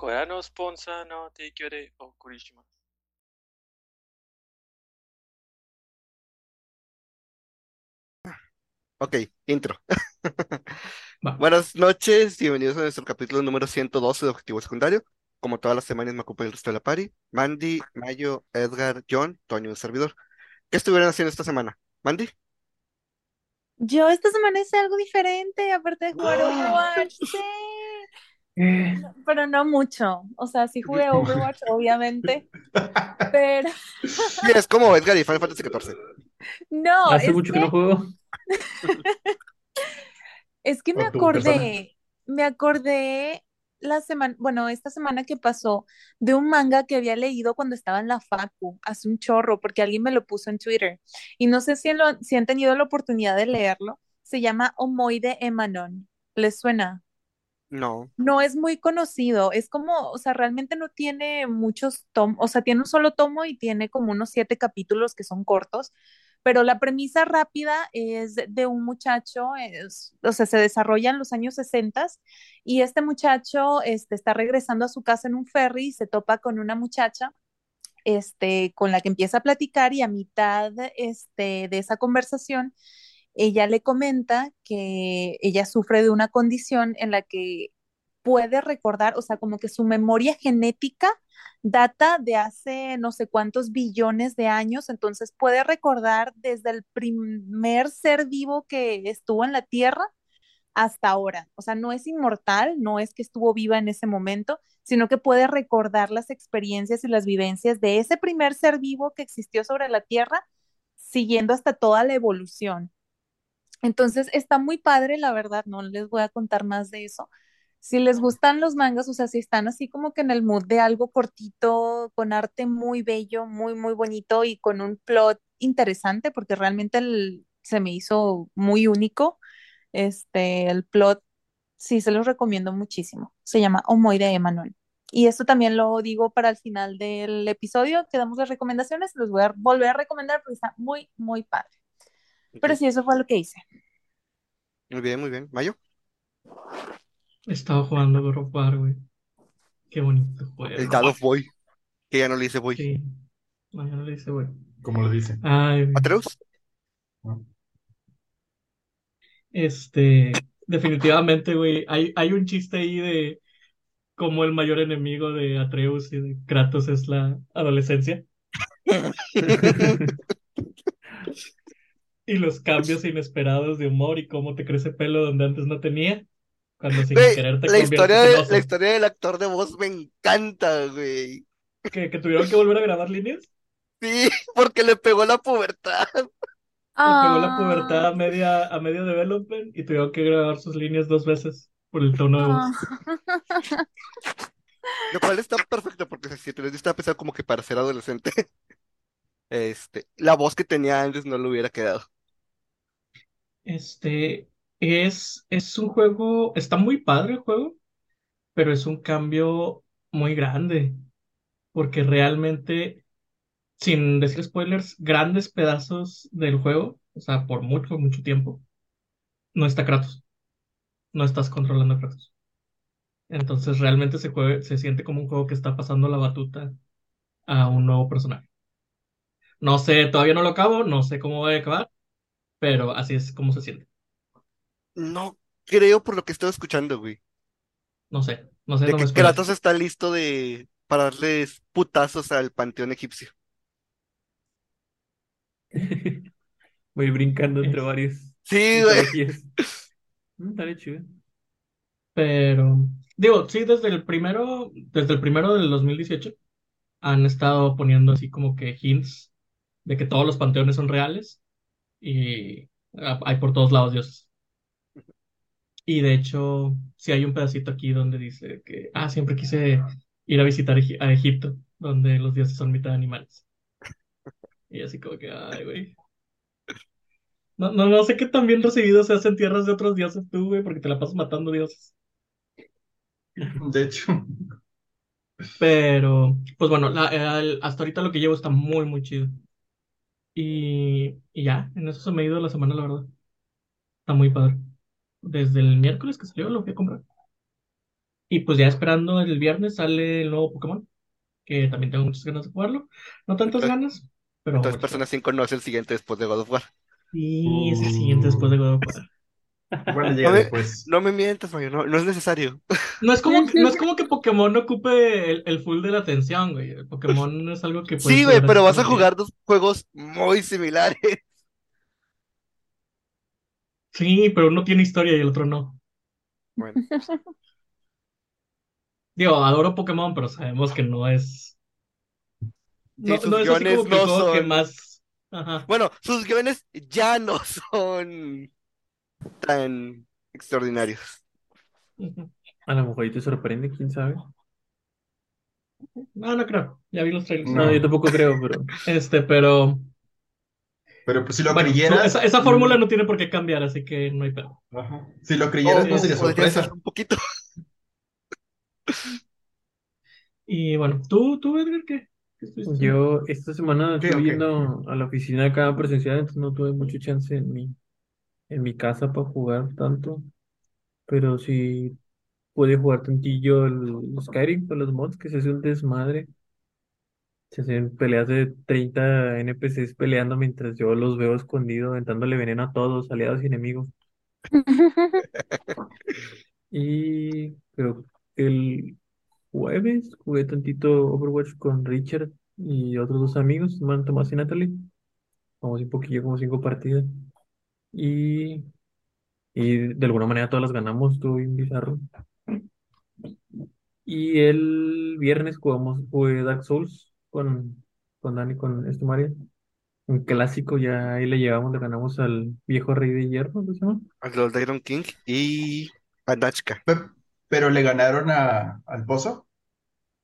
Corano Sponsa no Teikyore eh, o Kurishima. Ok, intro. Buenas noches, bienvenidos a nuestro capítulo número 112 de Objetivo Secundario. Como todas las semanas me acompaña el resto de la party. Mandy, Mayo, Edgar, John, Toño, el servidor. ¿Qué estuvieron haciendo esta semana? ¿Mandy? Yo esta semana hice algo diferente, aparte de jugar ¡Ah! Overwatch. ¡Sí! Pero no mucho. O sea, sí jugué Overwatch, obviamente, pero Sí, es como Edgar y Final Fantasy XIV. no, hace es mucho que que, no juego. es que me persona. acordé, me acordé la semana, bueno, esta semana que pasó de un manga que había leído cuando estaba en la facu, hace un chorro, porque alguien me lo puso en Twitter. Y no sé si, lo- si han tenido la oportunidad de leerlo. Se llama Omoide Emanon. ¿Les suena? No. No es muy conocido, es como, o sea, realmente no tiene muchos tomos, o sea, tiene un solo tomo y tiene como unos siete capítulos que son cortos, pero la premisa rápida es de un muchacho, es- o sea, se desarrolla en los años 60 y este muchacho este, está regresando a su casa en un ferry y se topa con una muchacha este, con la que empieza a platicar y a mitad este, de esa conversación ella le comenta que ella sufre de una condición en la que puede recordar, o sea, como que su memoria genética data de hace no sé cuántos billones de años, entonces puede recordar desde el primer ser vivo que estuvo en la Tierra hasta ahora. O sea, no es inmortal, no es que estuvo viva en ese momento, sino que puede recordar las experiencias y las vivencias de ese primer ser vivo que existió sobre la Tierra, siguiendo hasta toda la evolución. Entonces está muy padre, la verdad, no les voy a contar más de eso. Si les gustan los mangas, o sea, si están así como que en el mood de algo cortito, con arte muy bello, muy, muy bonito y con un plot interesante, porque realmente se me hizo muy único, este, el plot, sí, se los recomiendo muchísimo. Se llama Omoide Emanuel. Y esto también lo digo para el final del episodio, que damos las recomendaciones, los voy a volver a recomendar porque está muy, muy padre. Pero sí, eso fue lo que hice. Muy bien, muy bien. ¿Mayo? He estado jugando God of War, güey. Qué bonito El juego. God of Boy, que ya no le dice Boy. Sí. No, ya no le hice, güey. Como lo dice. Ay, güey. ¿Atreus? Este, definitivamente, güey. Hay, hay un chiste ahí de cómo el mayor enemigo de Atreus y de Kratos es la adolescencia. Y los cambios inesperados de humor y cómo te crece pelo donde antes no tenía. Cuando sin Güey, querer te la historia, de- la historia del actor de voz me encanta, güey. ¿Que, que tuvieron que volver a grabar líneas? Sí, porque le pegó la pubertad. Le pegó la Ah, pubertad a media, a medio development y tuvieron que grabar sus líneas dos veces por el tono de voz. ah. Lo cual está perfecto porque si te les está pensado como que para ser adolescente, este, la voz que tenía antes no le hubiera quedado. Este es, es un juego, está muy padre el juego, pero es un cambio muy grande, porque realmente, sin decir spoilers, grandes pedazos del juego, o sea, por mucho, mucho tiempo, no está Kratos, no estás controlando a Kratos. Entonces realmente se juega- se siente como un juego que está pasando la batuta a un nuevo personaje. No sé, todavía no lo acabo, no sé cómo va a acabar, pero así es como se siente. No creo por lo que estoy escuchando, güey. No sé, no sé, De no que. Kratos está listo de para darles putazos al panteón egipcio. Voy brincando entre varios Sí, güey. mitologías. Mm, chido. Pero, digo, sí, desde el primero, desde el primero del 2018 han estado poniendo así como que hints de que todos los panteones son reales y ah, hay por todos lados dioses. Y de hecho, sí hay un pedacito aquí donde dice que, ah, siempre quise ir a visitar a Egipto, donde los dioses son mitad animales. Y así como que, ay, güey. No, no, no sé qué tan bien recibido se hacen tierras de otros dioses tú, güey, porque te la pasas matando dioses. De hecho, Pero, pues bueno, la- el- hasta ahorita lo que llevo está muy, muy chido. Y, y ya, en eso se me ha ido la semana, la verdad. Está muy padre. Desde el miércoles que salió lo fui a comprar. Y pues ya esperando el viernes sale el nuevo Pokémon, que también tengo muchas ganas de jugarlo. No tantas Entonces- ganas, pero Entonces, Persona 5 no es el siguiente después de God of War. Y es el siguiente después de God of War. Igual llega A ver, después. No me mientas, Mario, no, no es necesario. No es como, no es como que Pokémon ocupe el, el full de la atención, güey. El Pokémon es algo que puedes Sí, güey, pero vas a jugar dos juegos muy similares. Sí, pero uno tiene historia y el otro no. Bueno, Digo, adoro Pokémon, pero sabemos que no es. No, sus no es así como que el no juego que son- más. Ajá. bueno, sus guiones ya no son tan extraordinarios. A lo mejor ahí te sorprende, quién sabe. No, no creo. Ya vi los trailers. No, No. yo tampoco creo, pero Este, pero. Pero pues si lo Bueno, creyeras. esa, esa fórmula no tiene por qué cambiar, así que no hay pedo. Ajá. Si lo creyeras, no O sería sorpresa. un poquito. Y bueno, ¿tú, tú Edgar, qué? ¿Qué yo esta semana estoy ok. yendo a la oficina acá presencial, entonces no tuve mucha chance en mi, en mi casa para jugar tanto. Pero sí pude jugar tantillo el Skyrim con los mods, que se hace un desmadre. Se hacen peleas de 30 NPCs peleando mientras yo los veo escondidos, aventándole veneno a todos, aliados y enemigos. Y creo que el jueves jugué tantito Overwatch con Richard y otros dos amigos, Man, Tomás y Natalie. Vamos un poquillo, como cinco partidas. Y, y de alguna manera todas las ganamos, estuvo bien bizarro. Y el viernes jugamos, jugué Dark Souls con, con Dani, con este Mario. Un clásico, ya ahí le llevamos, le ganamos al viejo rey de hierro, ¿cómo se llama? A los de Iron King y a Nachka. Pe- Pero le ganaron a, al pozo.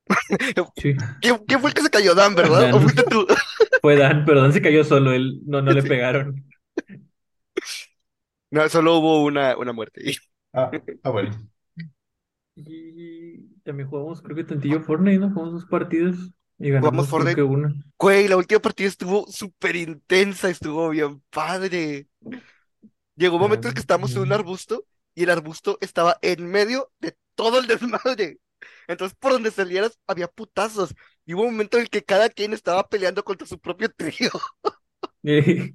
Sí. ¿Quién, quién fue el que se cayó, Dan, verdad? Dan. ¿O fuiste tú? Fue Dan, pero Dan se cayó solo, él no, no le pegaron. No, solo hubo una, una muerte. Ah, ah, bueno. Y también jugamos, creo que tantillo Fortnite, ¿no? Jugamos dos partidas y ganamos creo Fortnite? que una. Güey, la última partida estuvo súper intensa, estuvo bien padre. Llegó un momento en el que estábamos en un arbusto y el arbusto estaba en medio de todo el desmadre. Entonces, por donde salieras, había putazos. Y hubo un momento en el que cada quien estaba peleando contra su propio trío. Y,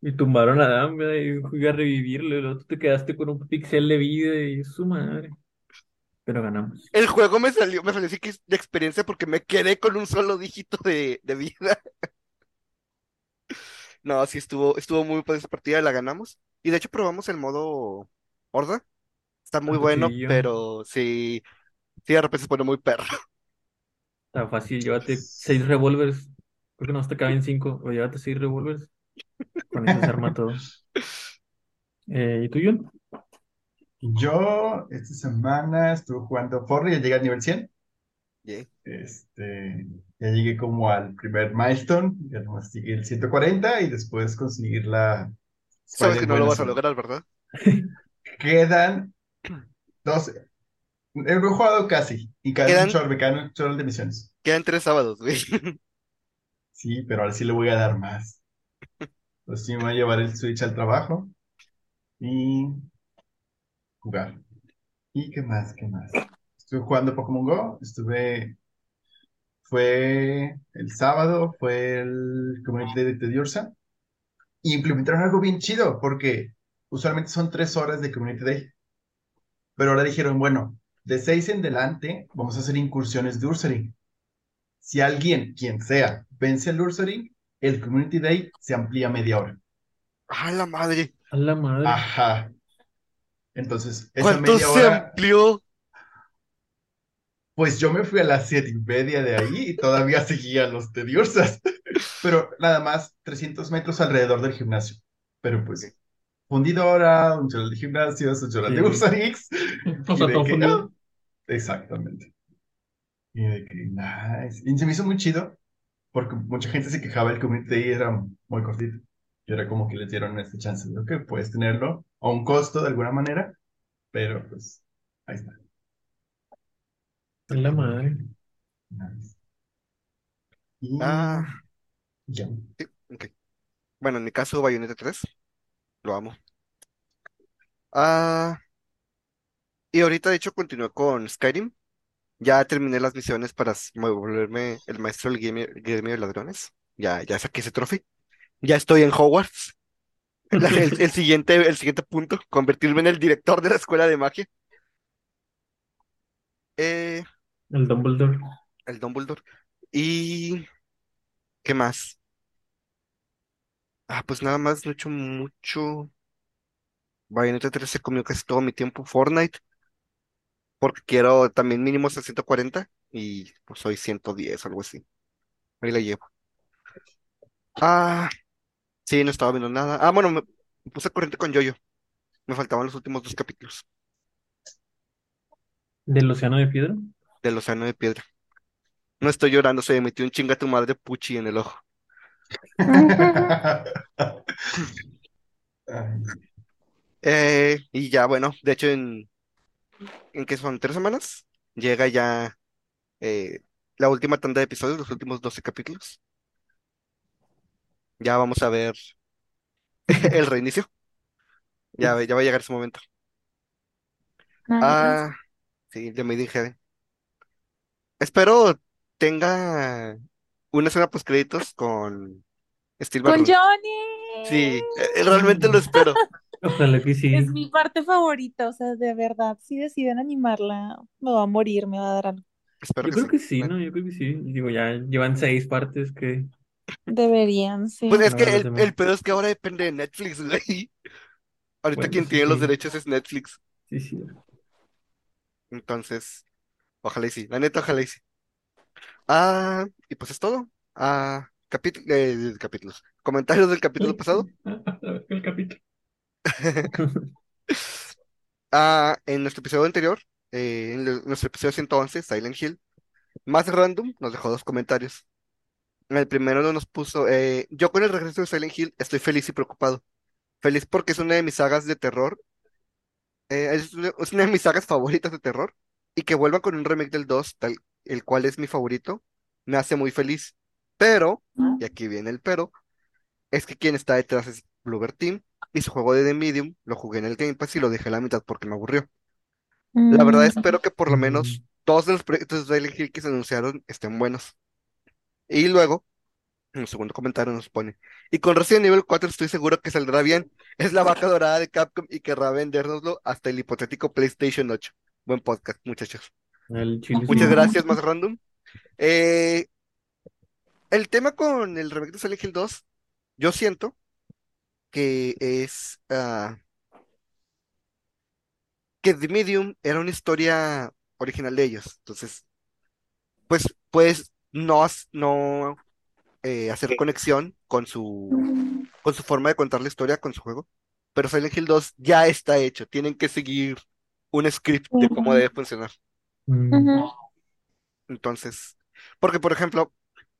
y tumbaron a ¿verdad? Y fui a revivirlo, y luego tú te quedaste con un pixel de vida y su madre. Pero ganamos. El juego me salió, me salió así que de experiencia porque me quedé con un solo dígito de, de vida. No, sí estuvo, estuvo muy padre esa partida, la ganamos. Y de hecho probamos el modo horda. Está muy bueno, pero sí, sí de repente se pone muy perro. Está fácil, llévate seis revólveres. Creo que no te caben cinco, o llévate seis revólveres. Con eso se arma todo. Eh, ¿y tú, John? Yo esta semana estuve jugando Fortnite, ya llegué al nivel 100. Yeah. Este, ya llegué como al primer milestone, ya nomás sigue el 140 y después conseguir la Sabes que no lo vas a lograr, ¿verdad? Quedan 12. He jugado casi y cada Quedan- un chorro, me quedan un chorro de misiones. Quedan tres sábados, güey. Sí, pero ahora sí le voy a dar más. Entonces sí me voy a llevar el Switch al trabajo y jugar. ¿Y qué más? ¿Qué más? Estuve jugando Pokémon Go, estuve... Fue el sábado, fue el Community Day de Teddiursa y implementaron algo bien chido porque usualmente son tres horas de Community Day. Pero ahora dijeron, bueno, de seis en delante vamos a hacer incursiones de Ursaring. Si alguien, quien sea, vence el Ursaring, el Community Day se amplía media hora. ¡Ah, la madre! A la madre. Ajá. Entonces, esa ¿Cuánto media se hora, amplió? pues yo me fui a las siete y media de ahí y todavía seguía los tediosas. Pero nada más 300 metros alrededor del gimnasio. Pero pues, fundidora, un chorro de gimnasio, un chorro de Sí. Ursarix. O sea, de todo que, ah, exactamente. Y de que, nice. Y se me hizo muy chido, porque mucha gente se quejaba el community day era muy cortito. Y era como que les dieron esta chance de, ok, puedes tenerlo a un costo de alguna manera, pero pues, ahí está. A la madre. Nice. Y Ah, ya. sí, ok. Bueno, en mi caso, Bayonetta 3. Lo amo. Ah, Y ahorita, de hecho, continué con Skyrim. Ya terminé las misiones para s- volverme el maestro del gremio, gremio de ladrones. Ya, ya saqué ese trofeo. Ya estoy en Hogwarts. La- el, el siguiente, el siguiente punto, convertirme en el director de la escuela de magia. Eh, El Dumbledore. el Dumbledore. Y ¿qué más? Ah, pues nada más, no he hecho mucho. Bayonetta 3 se comió casi todo mi tiempo. Fortnite, porque quiero también mínimo 140 y pues hoy 110, algo así. Ahí la llevo. Ah, sí, no estaba viendo nada. Ah, bueno, me, me puse al corriente con Yoyo. Me faltaban los últimos dos capítulos Del Océano de Piedra. del Océano de Piedra. No estoy llorando, se me metió un chinga tu madre Puchi en el ojo. Ay, Eh, y ya, bueno, de hecho, en, ¿en qué son? ¿Tres semanas? Llega ya eh, la última tanda de episodios, los últimos 12 capítulos. Ya vamos a ver el reinicio. Ya, ya va a llegar ese momento. Nice. Ah, sí, Made in Heaven. Espero tenga una escena post créditos con Steve Con Barron. Johnny. Sí, eh, realmente lo espero. Ojalá que sí. Es mi parte favorita, o sea, de verdad, si deciden animarla, me va a morir, me va a dar algo. Espero Yo que creo sí. que sí, ¿no? Yo creo que sí. Digo, ya llevan seis partes que Deberían, sí. Pues es que el, el pedo es que ahora depende de Netflix, güey. Ahorita Bueno, quien tiene los sí. derechos es Netflix. Sí, sí. Entonces, ojalá y sí. La neta, ojalá y sí. Ah, y pues es todo. Ah, capítulo, eh, capítulos. Comentarios del capítulo pasado. El capítulo. Ah, en nuestro episodio anterior, eh, en el- nuestro episodio 111, Silent Hill, más random, nos dejó dos comentarios. En el primero nos puso, eh, yo con el regreso de Silent Hill estoy feliz y preocupado. Feliz porque es una de mis sagas de terror, eh, es una, es una de mis sagas favoritas de terror, y que vuelvan con un remake del 2, tal, el cual es mi favorito, me hace muy feliz. Pero, y aquí viene el pero, es que quien está detrás es Bluebird Team, y su juego de The Medium lo jugué en el Game Pass y lo dejé a la mitad porque me aburrió. La verdad Mm, espero que por lo menos todos los proyectos de Silent Hill que se anunciaron estén buenos. Y luego, en el segundo comentario nos pone, y con Resident Evil 4 estoy seguro que saldrá bien. Es la vaca dorada de Capcom y querrá vendérnoslo hasta el hipotético PlayStation 8. Buen podcast, muchachos. Muchas gracias, más random. Eh, el tema con el remake de Silent Hill 2, yo siento que es ah, que The Medium era una historia original de ellos. Entonces, pues, pues no, no eh, hacer conexión con su, con su forma de contar la historia, con su juego. Pero Silent Hill 2 ya está hecho. Tienen que seguir un script de cómo debe funcionar. Entonces, porque por ejemplo,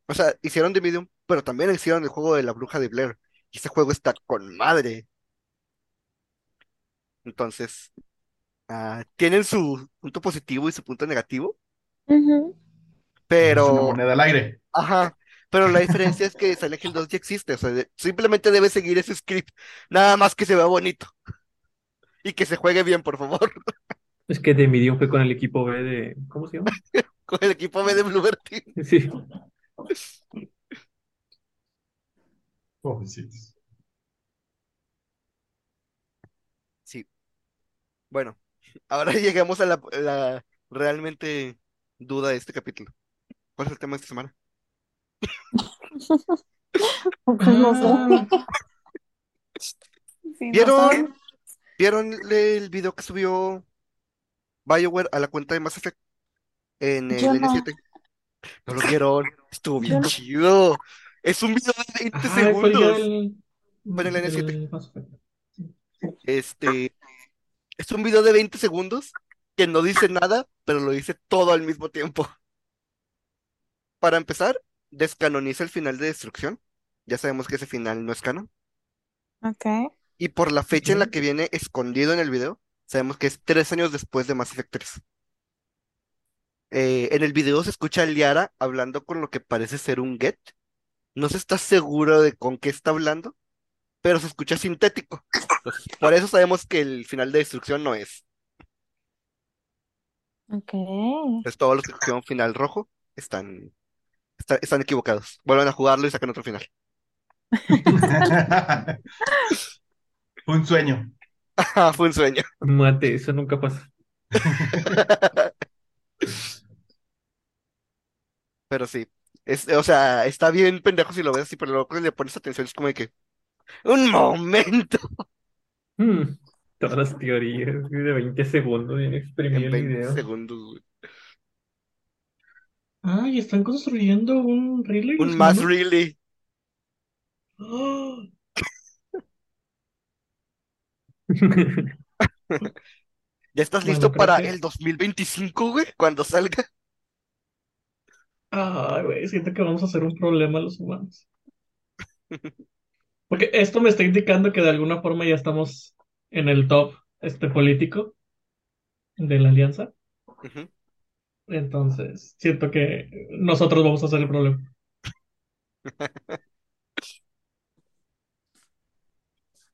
o sea, hicieron The Medium, pero también hicieron el juego de la bruja de Blair. Y ese juego está con madre. Entonces, ah, tienen su punto positivo y su punto negativo, Ujú. es una pero, moneda al aire. ajá, pero la diferencia es que Silent Hill 2 ya existe, o sea, de- simplemente debe seguir ese script, nada más que se vea bonito y que se juegue bien, por favor, Es que de Medium fue con el equipo B de. ¿Cómo se llama? con el equipo B de Bluebird Team. Sí. Pobrecitos. Sí, bueno, ahora llegamos a la, la realmente duda de este capítulo. ¿Cuál es el tema de esta semana? Pues no sé. Sí, ¿Vieron. ¿vieron el video que subió BioWare a la cuenta de Mass Effect en el Yo no. N7? ¿No lo vieron? Estuvo bien Yo no. chido. Es un video de 20 ah, fue el día segundos. el N7. Mass Effect. Este, es un video de 20 segundos que no dice nada, pero lo dice todo al mismo tiempo. Para empezar, descanoniza el final de Destrucción. Ya sabemos que ese final no es canon. Ok. Y por la fecha en la que viene escondido en el video, sabemos que es tres años después de Mass Effect 3. Eh, en el video se escucha a Liara hablando con lo que parece ser un Get. No se está seguro de con qué está hablando, pero se escucha sintético. Entonces, por eso sabemos que el final de Destrucción no es. Ok. Entonces todos los que cogieron final rojo están, está- están equivocados. Vuelvan a jugarlo y sacan otro final. Fue un sueño. Ah, Fue un sueño. Mate, eso nunca pasa. Pero sí. Es, o sea, está bien pendejo si lo ves así, pero luego cuando le pones atención es como de que. ¡Un momento! Hmm, Todas las teorías de 20 segundos bien exprimido En el 20 video. segundos, güey. Ay, están construyendo un relay. Un más. ¡Ah! ¿Ya estás Bueno, listo creo para que- el 2025, güey? Cuando salga. Ay, güey, siento que vamos a hacer un problema los humanos. Porque esto me está indicando que de alguna forma ya estamos en el top este político de la alianza. Entonces, siento que nosotros vamos a hacer el problema.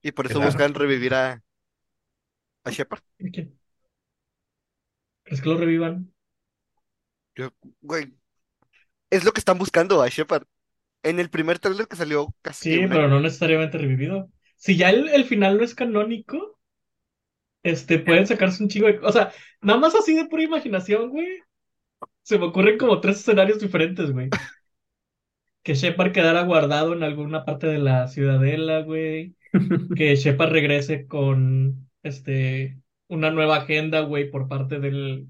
Y por eso Claro. buscan revivir a, a Shepard. ¿Y quién? ¿Crees que lo revivan? Güey. Es lo que están buscando a Shepard. En el primer trailer que salió casi Sí, pero año- no necesariamente revivido. Si ya el, el final no es canónico, este, pueden sacarse un chingo de... O sea, nada más así de pura imaginación, güey. Se me ocurren como tres escenarios diferentes, güey. Que Shepard quedara guardado en alguna parte de la ciudadela, güey. Que Shepard regrese con, este, una nueva agenda, güey, por parte del,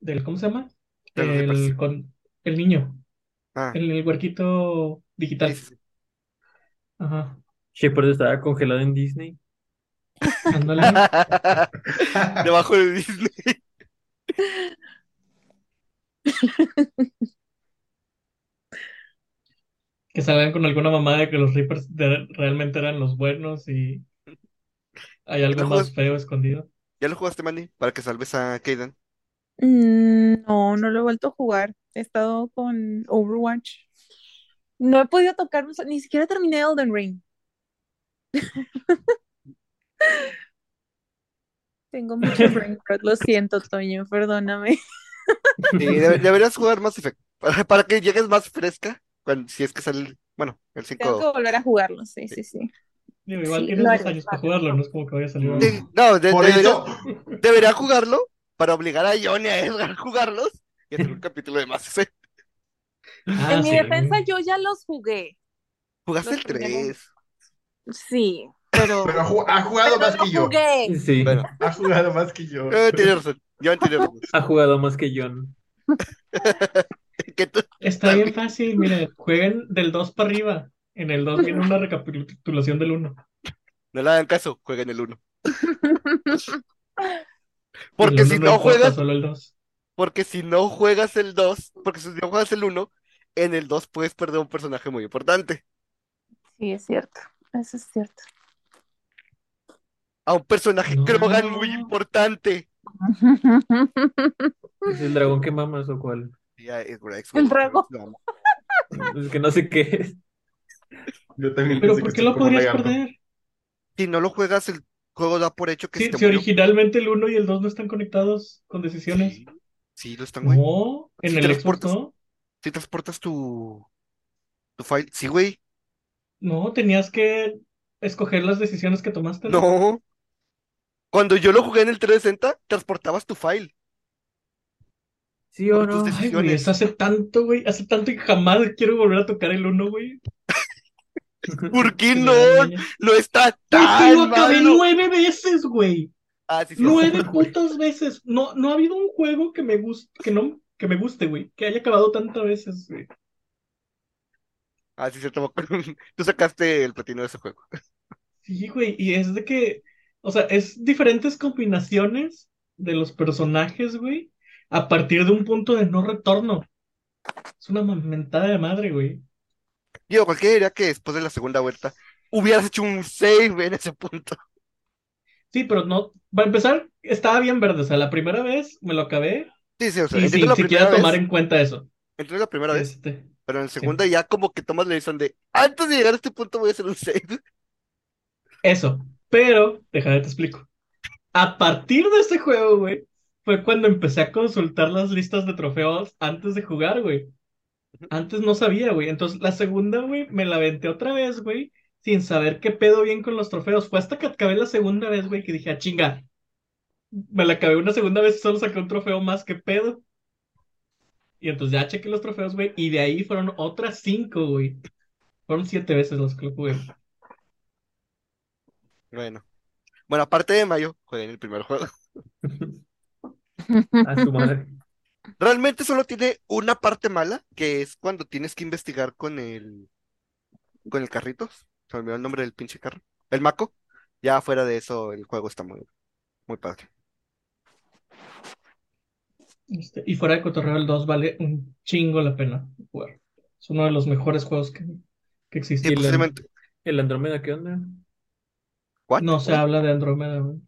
del, ¿cómo se llama? El, con, el niño, Ah, el, el huerquito digital. Ajá, Shepard estaba congelado en Disney. Debajo de Disney. que salgan con alguna mamada de que los Reapers de- realmente eran los buenos y hay algo más feo escondido. ¿Ya lo jugaste, Manny? Para que salves a Kaden. Mm, no, no lo he vuelto a jugar. He estado con Overwatch. No he podido tocar, ni siquiera terminé Elden Ring. Tengo mucho brain rot, lo siento, Toño, perdóname. Sí, debe- deberías jugar Mass Effect. Para, para que llegues más fresca. Cuando, si es que sale. Bueno, el Tengo que 5. volver a jugarlo, sí, sí, sí. Digo, igual Sí, tienes dos años para jugarlo, no es como que vaya a salir. Sí, no, de- debería, jugarlo para obligar a Johnny y a Edgar a jugarlos y hacer un capítulo de Effect. Ah, En mi sí, defensa güey. yo ya los jugué. Jugaste Los el primeros. 3. Sí, pero, pero ha ju- ha jugado pero más lo que yo. jugué. Sí, Bueno, Ha jugado más que yo. eh, tienes razón. John tiene razón. ha jugado más que John. Que tú- Está bien fácil, miren, jueguen del 2 para arriba. En el 2 viene una recapitulación del 1. no le hagan caso, jueguen el 1. El Porque uno si no juegas, solo el 2. Porque si no juegas el 2, porque si no juegas el 1, en el 2 puedes perder un personaje muy importante. Sí, es cierto. Eso es cierto. A un personaje No. Krogan muy importante. ¿Es el dragón que mamas o cuál? Es Grex, El dragón. No, Es que no sé qué es. Yo también Pero ¿por qué sí lo podrías perder? Si no lo juegas, el juego da por hecho que Si, se te si murió. originalmente el 1 y el 2 no están conectados con decisiones. Sí, sí, lo están, güey. No, en Si el Xbox transportas- no. Si transportas tu, tu file. Sí, güey. No, tenías que escoger las decisiones que tomaste. No. Cuando yo lo jugué en el 360, transportabas tu file. ¿Sí o tus no? decisiones. Ay, güey, eso hace tanto, güey. Hace tanto que jamás quiero volver a tocar el 1, güey. ¿Por qué no? No está tan lo acabé malo. nueve veces, güey. Ah, sí, sí. Nueve putas veces. No, no ha habido un juego que me guste, que no, que me guste, güey. Que haya acabado tantas veces, güey. Ah, sí, cierto. Tú sacaste el platino de ese juego. Sí, güey. Y es de que, o sea, es diferentes combinaciones de los personajes, güey. A partir de un punto de no retorno. Es una mentada de madre, güey. Digo, cualquiera diría que después de la segunda vuelta hubieras hecho un save en ese punto. Sí, pero no. Para empezar, estaba bien verde. O sea, la primera vez me lo acabé Sí, sí, o sea, y sin siquiera tomar en cuenta eso. Entiendo la primera vez, Este, pero en la segunda ya como que tomas la decisión de antes de llegar a este punto voy a hacer un save. eso. Pero, déjame te explico. A partir de este juego, güey, fue cuando empecé a consultar las listas de trofeos antes de jugar, güey. Antes no sabía, güey. Entonces la segunda, güey, me la aventé otra vez, güey, sin saber qué pedo bien con los trofeos. Fue hasta que acabé la segunda vez, güey, que dije, ah, chinga. Me la acabé una segunda vez y solo saqué un trofeo más, ¿qué pedo? Y entonces ya chequé los trofeos, güey, y de ahí fueron otras cinco, güey. Fueron siete veces los que lo jugué. Bueno. Bueno, aparte de Mayo, jugué en el primer juego. A su madre. Realmente solo tiene una parte mala, que es cuando tienes que investigar con el con el carrito. Se me olvidó el nombre del pinche carro. El Maco. Ya fuera de eso, el juego está muy, muy padre. Este, y fuera de Cotorreo, el 2 vale un chingo la pena jugar. Es uno de los mejores juegos que, que existe. Posiblemente. ¿El Andrómeda qué onda? ¿Cuál? No se ¿Cuál? habla de Andrómeda, güey.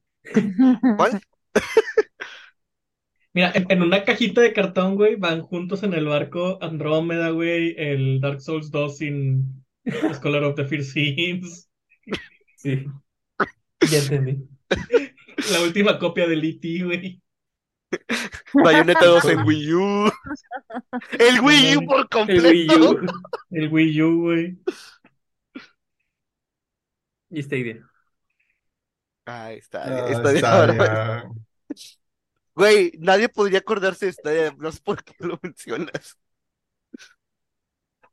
¿Cuál? Mira, en, en una cajita de cartón, güey, van juntos en el barco Andrómeda, güey, el Dark Souls 2 sin Scholar of the First Sins, Sí. Ya entendí. la última copia del E.T., güey. Bayonetta 2 en Wii U. El Wii U por El Wii completo. U El Wii U, güey. y Stadia. Ahí está, Ah, está bien. Stadia. Güey, nadie podría acordarse de Stadia, no sé por qué lo mencionas.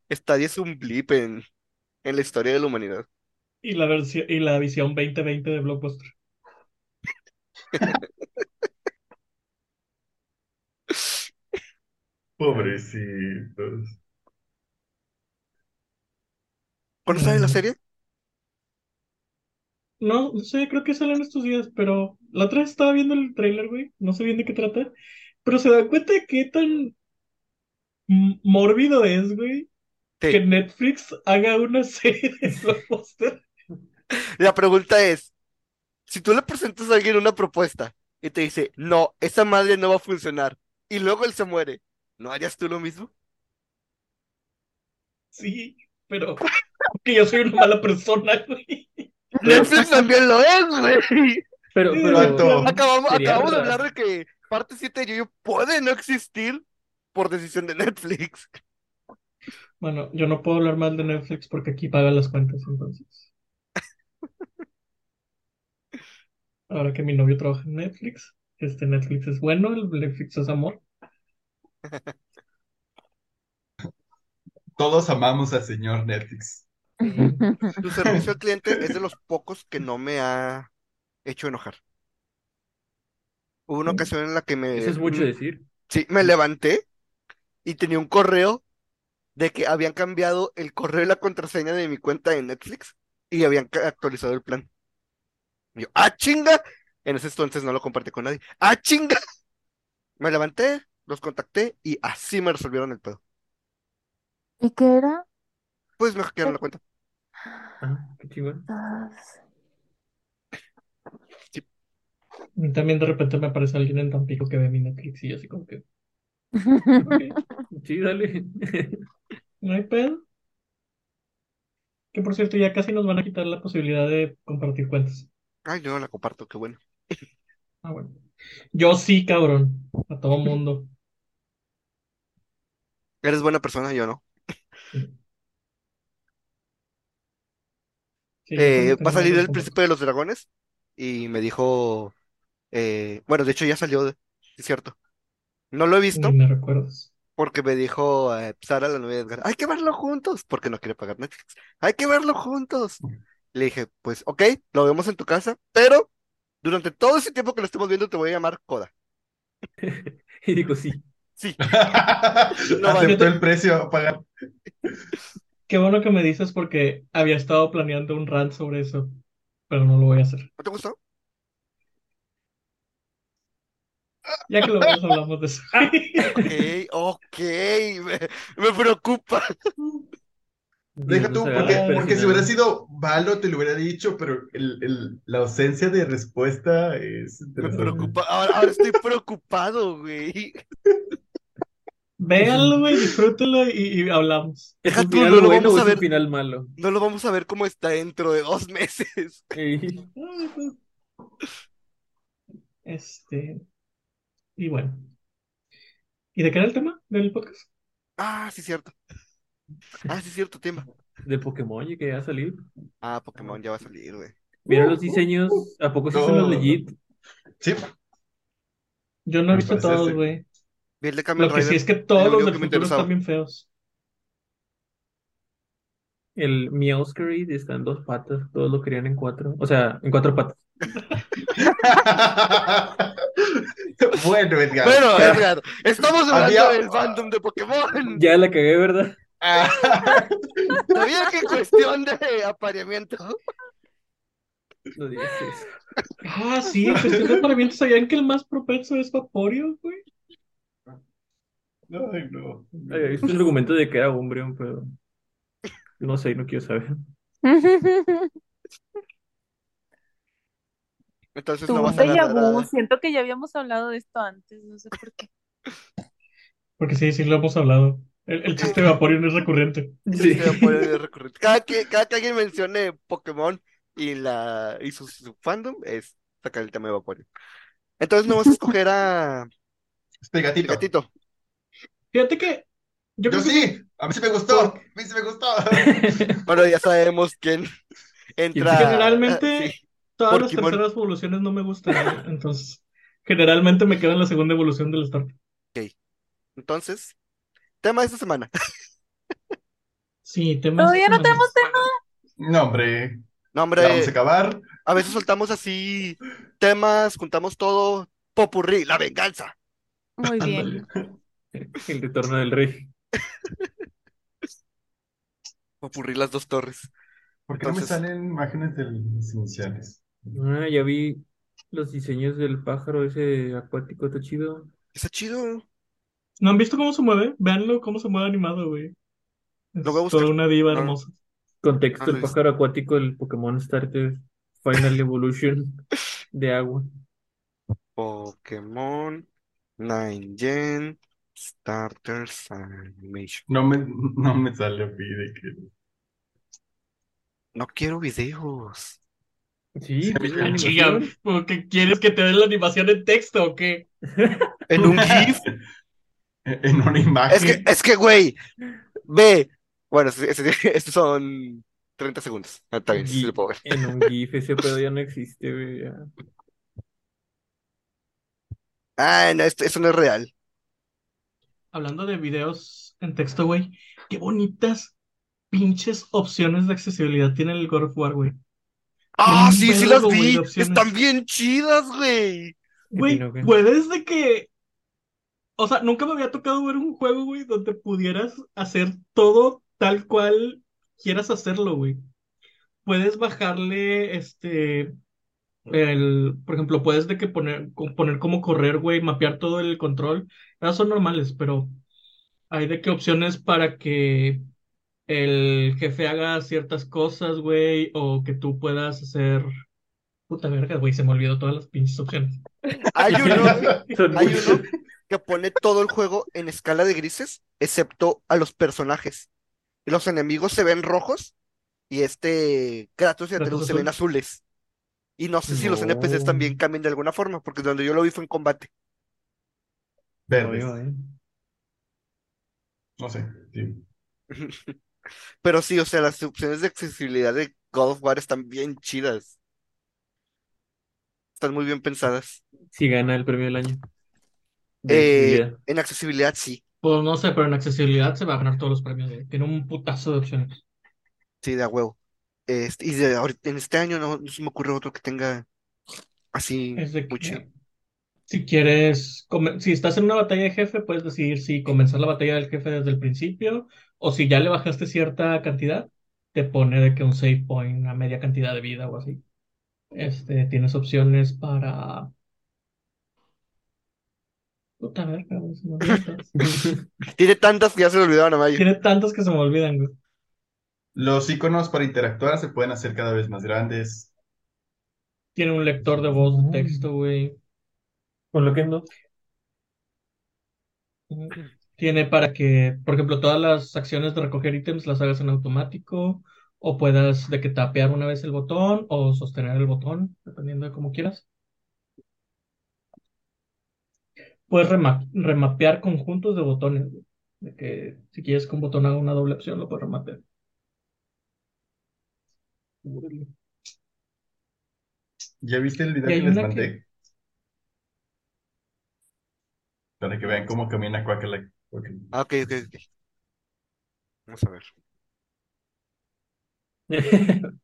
Stadia es un blip en, en la historia de la humanidad. Y la versión, y la visión 2020 de Blockbuster. Pobrecitos. ¿Cuándo sale la serie? No, no sé, creo que salen estos días, pero la otra vez estaba viendo el trailer, güey. No sé bien de qué trata. Pero se dan cuenta de qué tan mórbido es, güey. Sí. Que Netflix haga una serie de Blockbuster. La pregunta es, si tú le presentas a alguien una propuesta y te dice, no, esa madre no va a funcionar, y luego él se muere, ¿no harías tú lo mismo? Sí, pero que yo soy una mala persona, güey. Netflix también lo es, güey. Pero. Acabamos, acabamos de hablar de que parte 7 de Yoyo puede no existir por decisión de Netflix. Bueno, yo no puedo hablar mal de Netflix porque aquí pagan las cuentas, entonces. Ahora que mi novio trabaja en Netflix, este Netflix es bueno, el Netflix es amor. Todos amamos al señor Netflix. Tu servicio al cliente es de los pocos que no me ha hecho enojar. Hubo una ocasión en la que me, eso es mucho decir. sí, me levanté y tenía un correo de que habían cambiado el correo y la contraseña de mi cuenta de Netflix y habían actualizado el plan. Y yo, ¡ah, chinga! En ese entonces no lo compartí con nadie. ¡Ah, chinga! Me levanté, los contacté y así me resolvieron el pedo. ¿Y qué era? Pues me hackearon la cuenta. Ah, qué chingón. También de repente me aparece alguien en Tampico que ve mi Netflix y yo así como que, Sí, dale. no hay pedo. Que por cierto, ya casi nos van a quitar la posibilidad de compartir cuentas. Ay, yo no la comparto, qué bueno. Ah, bueno. Yo sí, cabrón. A todo mundo. Eres buena persona, yo no. Sí, yo Eh, también va a tengo salir el príncipe de los dragones y me dijo, eh, bueno, de hecho ya salió, es cierto. No lo he visto Ni me recuerdas. porque me dijo eh, Sara, la novia de Edgar, hay que verlo juntos, porque no quiere pagar Netflix. Hay que verlo juntos. Le dije, pues, ok, lo vemos en tu casa, pero durante todo ese tiempo que lo estemos viendo te voy a llamar Coda. Y digo, sí. Sí, No. Aceptó el precio a pagar. Qué bueno que me dices porque había estado planeando un rant sobre eso, pero no lo voy a hacer. ¿no te gustó? Ya que lo vemos, hablamos de eso. Ok, ok, me, me preocupa. Deja tú, porque, porque si hubiera sido malo te lo hubiera dicho, pero el, el- la ausencia de respuesta es Me preocupa. Ahora, ahora estoy preocupado, güey. Véanlo, güey, disfrútenlo y, y hablamos. ¿Es Deja tú, no lo bueno vamos a ver. final malo? No lo vamos a ver cómo está dentro de dos meses. Ey, Este. Y bueno. ¿Y de qué era el tema del podcast? Ah, sí, cierto. Ah, sí, cierto tema. De Pokémon y que ya salir. Ah, Pokémon ya va a salir, güey. ¿Vieron los diseños? ¿A poco sí son los No. legit? Sí, Yo no he Me visto parece todos, ese. güey. Vi el de Kamen Lo que sí es que todos los único del que me futuro interesaba. están bien feos. El Meowscarade está en dos patas. Todos lo querían en cuatro. O sea, en cuatro patas. Bueno, Edgar. Bueno, Edgar, estamos hablando Había- del fandom de Pokémon. Ya la cagué, ¿verdad? Ah, Sabía que cuestión de apareamiento. No digas eso. Ah, sí, en cuestión de apareamiento, ¿sabían que el más propenso es Vaporeon, güey? Ay, no. Había visto el argumento de que era Umbreon, pero no sé, no quiero saber. Entonces no vas a Siento que ya habíamos hablado de esto antes, no sé por qué. Porque sí, sí lo hemos hablado. El, el chiste de Vaporeon es recurrente. Sí. Sí, Vaporeon es recurrente. Cada que, cada que alguien mencione Pokémon y la y su, su fandom es sacar el tema de Vaporeon. Entonces no vas a escoger a Este gatito. Gatito. Fíjate que yo Yo creo que sí, a mí sí me gustó. A mí sí me gustó. Bueno, ya sabemos quién entra. generalmente sí. Todas las terceras evoluciones no me gustan. Entonces, generalmente me quedo en la segunda evolución del Start. Entonces, tema de esta semana. Sí, temas. Todavía no tenemos No, hombre. No, Ya hombre, vamos a acabar. a veces soltamos así temas, juntamos todo, popurrí, la venganza. Muy bien. El retorno del rey. Popurrí las dos torres. ¿Por qué no me salen imágenes de los iniciales? Ah, ya vi los diseños del pájaro ese acuático, está chido. Está chido. ¿No han visto cómo se mueve? Véanlo cómo se mueve animado, güey. Es Lo voy a buscar. toda una diva No. hermosa. Contexto, lo el he pájaro acuático del Pokémon Starter Final Evolution de agua. Pokémon, Nine Gen, Starters Animation. No me, no me sale a mí de que. No quiero videos. Sí, pues, la chica, animación. ¿por qué quieres que te den la animación en texto o qué? En un GIF. En una Es que, imagen. es que, güey, ve. Bueno, estos son 30 segundos. Ah, Está bien, sí Gi- lo puedo ver. En un GIF ese pedo ya no existe, güey. ya. Ah, no, esto- eso no es real. Hablando de videos en texto, güey, qué bonitas pinches opciones de accesibilidad tiene el God of War, güey. Ah, sí, sí las vi. Están bien chidas, güey. Güey, puedes de que. O sea, nunca me había tocado ver un juego, güey, donde pudieras hacer todo tal cual quieras hacerlo, güey. Puedes bajarle, este, el, por ejemplo, puedes de que poner, poner como correr, güey, mapear todo el control. Esas son normales, pero hay de qué opciones para que el jefe haga ciertas cosas, güey, o que tú puedas hacer. Puta verga, güey, se me olvidó todas las pinches opciones. Hay uno, hay que pone todo el juego en escala de grises, excepto a los personajes. Los enemigos se ven rojos y este Kratos y Atreus se ven azules. Y no sé si los. NPCs también cambian de alguna forma, porque donde yo lo vi fue en combate. Verdes. No sé. sí. Pero sí, o sea, las opciones de accesibilidad de God of War están bien chidas. Están muy bien pensadas. Si gana el premio del año. De Eh, accesibilidad. en accesibilidad sí, Pues no sé, pero en accesibilidad se va a ganar todos los premios, güey. Tiene un putazo de opciones. sí, de a huevo. Este, y de ahorita, en este año no, no se me ocurre otro que tenga así Es de muy chido. que si quieres, come- si estás en una batalla de jefe, puedes decidir si comenzar la batalla del jefe desde el principio o si ya le bajaste cierta cantidad, te pone de que un save point a media cantidad de vida o así. Este, tienes opciones para... Puta verga, güey, se me olvidan todas. Tiene tantas que ya se le olvidaron a Mayo. Tiene tantas que se me olvidan, güey. Los iconos para interactuar se pueden hacer cada vez más grandes. Tiene un lector de voz de texto, güey. Con lo que no. Tiene para que, por ejemplo, todas las acciones de recoger ítems las hagas en automático, o puedas de que tapear una vez el botón o sostener el botón, dependiendo de cómo quieras. puedes rema- remapear conjuntos de botones. De que si quieres que un botón haga una doble opción, lo puedes remapear. ¿Ya viste el video que les que- mandé? Para que vean cómo camina Quackle. Quackle. Ah, ok, ok, ok. Vamos a ver.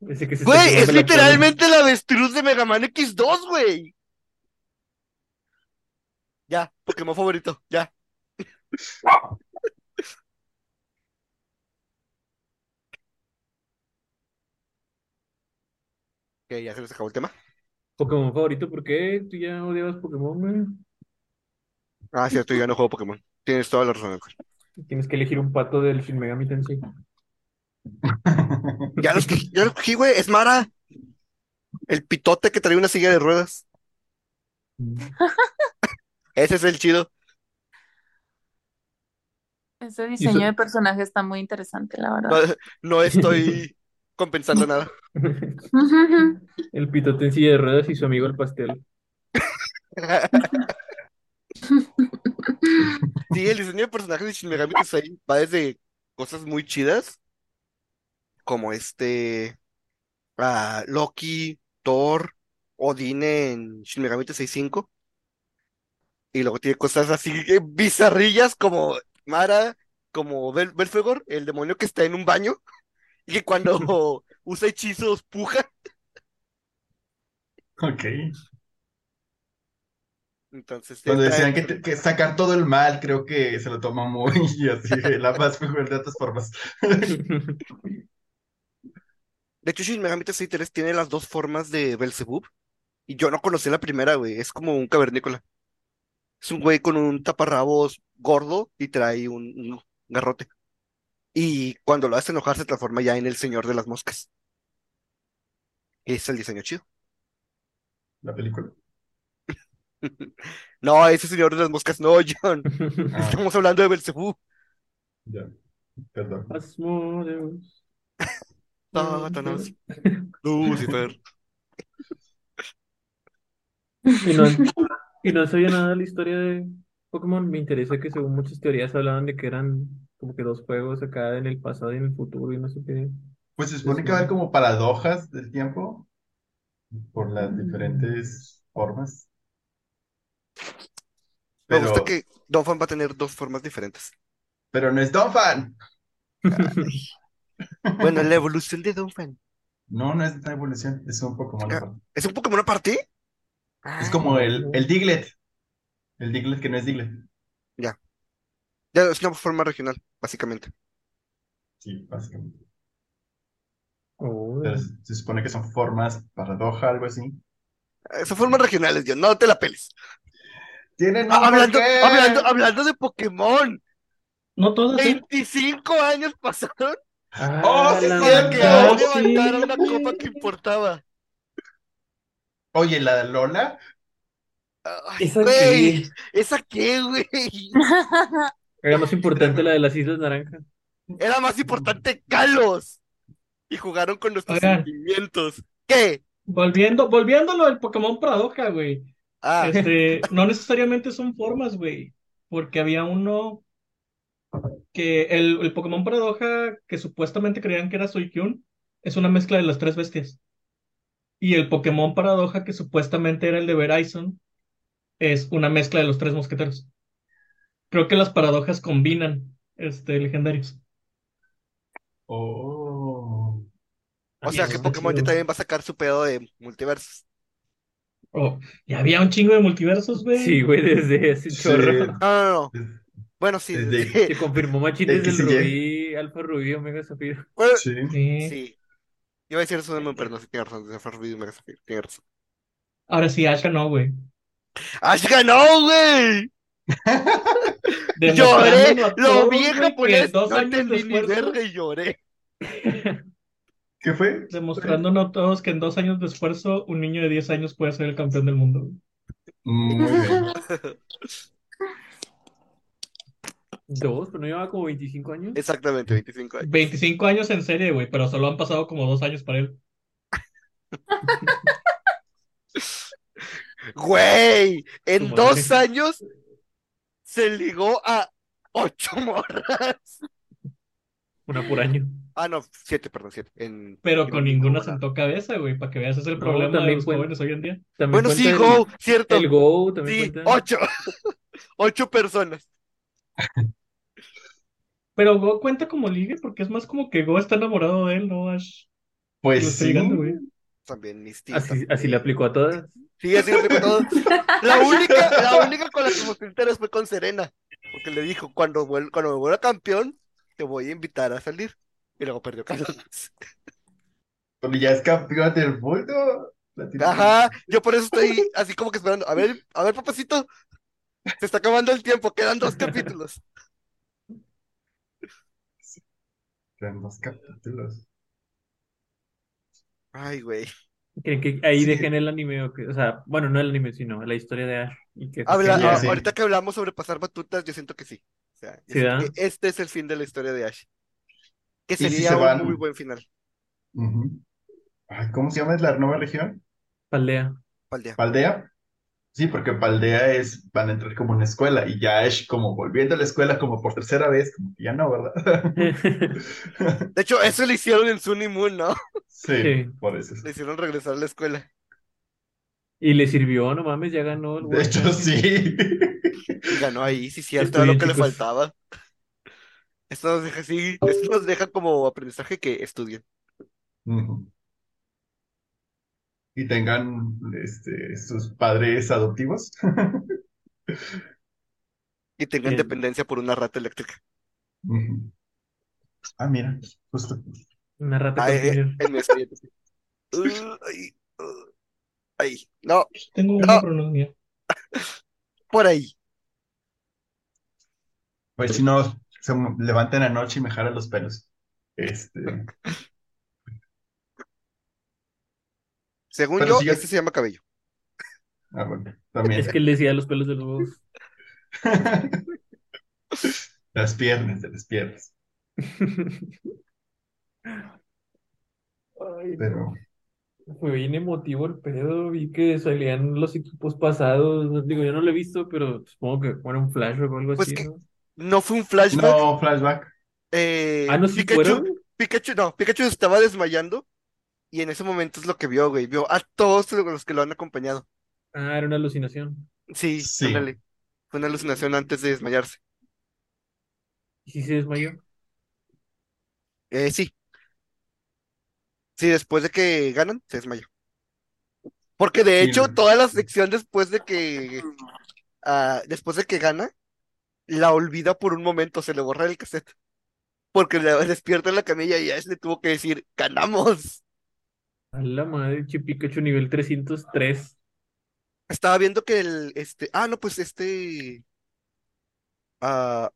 Parece que se está Güey, es quemando la literalmente el avestruz de Mega Man X2, güey. Ya, Pokémon favorito, ya. Ok, ya se les acabó el tema. Pokémon favorito, ¿por qué? ¿Tú ya odiabas Pokémon, güey? Ah, cierto, yo ya no juego Pokémon. Tienes toda la razón. Tienes que elegir un pato del Shin Megami Tensei. Ya los, ya los cogí, güey. Es Mara. El pitote que trae una silla de ruedas. Ese es el chido. Ese eso- diseño de personaje está muy interesante, la No, verdad. no estoy compensando nada. El pitote en silla de ruedas y su amigo el pastel. Sí, el diseño de personajes de Shin Megami Tensei va desde cosas muy chidas, como este Loki, Thor, Odin en Shin Megami Tensei 5, y luego tiene cosas así bizarrillas como Mara, como Bel Belfegor, el demonio que está en un baño, y que cuando usa hechizos puja. Ok. Entonces, Cuando decían que, te- que sacar todo el mal, creo que se lo toma muy así, la más mejor de otras formas. De hecho, Shin Megami Tensei 3 tiene las dos formas de Belzebub. Y yo no conocí la primera, güey. Es como un cavernícola. Es un güey con un taparrabos gordo y trae un, un garrote. Y cuando lo hace enojar se transforma ya en el señor de las moscas. Es el diseño chido. La película. No, ese señor de las moscas no, John. Ah, Estamos hablando de Belzebub. ya. Perdón. Asmodeus. Satanás. Lucifer. Y no, y no sabía nada de la historia de Pokémon. Me interesa que según muchas teorías hablaban de que eran como que dos juegos acá en el pasado y en el futuro y no sé qué. Pues se supone que va a haber como paradojas del tiempo por las diferentes formas. Me Pero, gusta que Donphan va a tener dos formas diferentes. pero no es Donphan. Bueno, la evolución de Donphan. No, no es una evolución, es un Pokémon Ah. aparte. ¿Es un Pokémon aparte? Es como el, el Diglett. El Diglett que no es Diglett. Ya, es una forma regional, básicamente. Sí, básicamente. Oh, se supone que son formas paradoja, algo así. Eh, Son formas regionales, John, no te la peles. Tienen Ah, un hablando, hablando, hablando de Pokémon, No todas, ¿eh? 25 años pasaron Ah, Oh, sí, la que verdad, Ash sí, levantara una copa que importaba. Oye, la de Lola. Ay, ¿Esa güey, qué? ¿esa qué, güey? Era más importante la de las Islas Naranja. Era más importante Kalos. Y jugaron con nuestros Oigan. sentimientos. ¿Qué? Volviendo, volviendo a lo del Pokémon Paradoja, güey. Ah, Este, no necesariamente son formas, güey. Porque había uno que el, el Pokémon Paradoja que supuestamente creían que era Suicune es una mezcla de las tres bestias. Y el Pokémon Paradoja que supuestamente era el de Verizon es una mezcla de los tres mosqueteros. Creo que las paradojas combinan este legendarios. Oh. o sea Eso que está Pokémon ya chido. también va a sacar su pedo de multiversos. Oh, y había un chingo de multiversos, güey. Sí, güey, desde Sí. chorro. No, no, no. Bueno, sí. Desde- desde- Se confirmó Machín desde el XY. Rubí, Alfa Rubí, Omega Zafiro. bueno, Sí. Sí. sí. Iba a decir eso de pero no sé, tiene razón. De Far y Mega Sapphire, tiene razón. Ahora sí, Ash ganó, güey. ¡Ash ganó, güey! Lloré, lo vi en güey, que japonés, dos no años entendí de ni esfuerzo, verga y lloré. ¿Qué fue? demostrándonos a todos que en dos años de esfuerzo un niño de 10 años puede ser el campeón del mundo. Muy bien. Dos, pero no llevaba como 25 años. Exactamente, 25 años. 25 años en serie, güey, pero solo han pasado como dos años para él. Güey, en dos años se ligó a ocho morras. Una por año. Ah, no, siete, perdón, siete. En, Pero en con un ninguna sentó cabeza, güey, para que veas, ese es el No, problema de los jóvenes hoy en día. También Bueno, sí, el- Go, cierto. El Go también Sí, cuenta. ocho. Ocho personas. Pero Go cuenta como ligue porque es más como que Go está enamorado de él, ¿no? Ash? Pues sí. ligando, güey. También Misty. Así, también. así le aplicó a todas. Sí, así le aplicó todo. La única, la única con la que me fue con Serena. Porque le dijo, cuando, vuel- cuando me vuelva campeón, te voy a invitar a salir. Y luego perdió Carlos. Pero ya es campeón del mundo. Ajá, yo por eso estoy así como que esperando. A ver, a ver, papacito. Se está acabando el tiempo, quedan dos capítulos. Quedan dos capítulos. Ay, güey. ¿Creen que ahí Sí. dejen el anime o que, o sea, bueno, no el anime, sino la historia de Ash y que Habla, Sí, a- sí. ahorita que hablamos sobre pasar batutas, yo siento que sí. O sea, que este es el fin de la historia de Ash. Que si sería se un van- muy buen final. Ay, ¿cómo se llama la nueva región? Paldea. Paldea. ¿Paldea? Sí, porque Paldea es, van a entrar como una escuela y ya es como volviendo a la escuela como por tercera vez, como que ya no, ¿verdad? De hecho, eso le hicieron en Sun y Moon, ¿no? Sí, Sí. por eso. Le hicieron regresar a la escuela. Y le sirvió, no mames, ya ganó el De hecho, sí. Ganó ahí, sí, cierto, era lo que le faltaba. Esto nos deja así, esto nos deja como aprendizaje que estudien. Y tengan este, sus padres adoptivos. Y tengan dependencia por una rata eléctrica. Ah, mira, justo. Una rata Ay, con eh, en mi. Uh, ay, ahí, no, Tengo No. una, por ahí. Pues si no, se m- levantan anoche y me jalan los pelos. Este, Según Pero yo, si yo- este se llama cabello. ah, bueno, también. Es que él decía los pelos de los huevos. Las piernas, de las piernas. Ay, Pero Fue bien emotivo el pedo, vi que salían los equipos pasados, digo, yo no lo he visto, pero supongo que fue un flashback o algo Pues así, que- ¿no? No fue un flashback. no, flashback. eh, Ah, no, sí Pikachu, fueron. Pikachu, no, Pikachu se estaba desmayando y en ese momento es lo que vio, güey. Vio a todos los que lo han acompañado. Ah, era una alucinación. Sí, Sí. ándale. Fue una alucinación antes de desmayarse. ¿Y si se desmayó? Eh, sí. Sí, después de que ganan, se desmayó. Porque de Sí. hecho, toda la sección después de que ah, después de que gana, la olvida por un momento, se le borra el cassette. Porque le despierta en la camilla y a ese le tuvo que decir, ganamos. A la madre, che Pikachu nivel 303. Estaba viendo que el, este, ah, no, pues este, ah,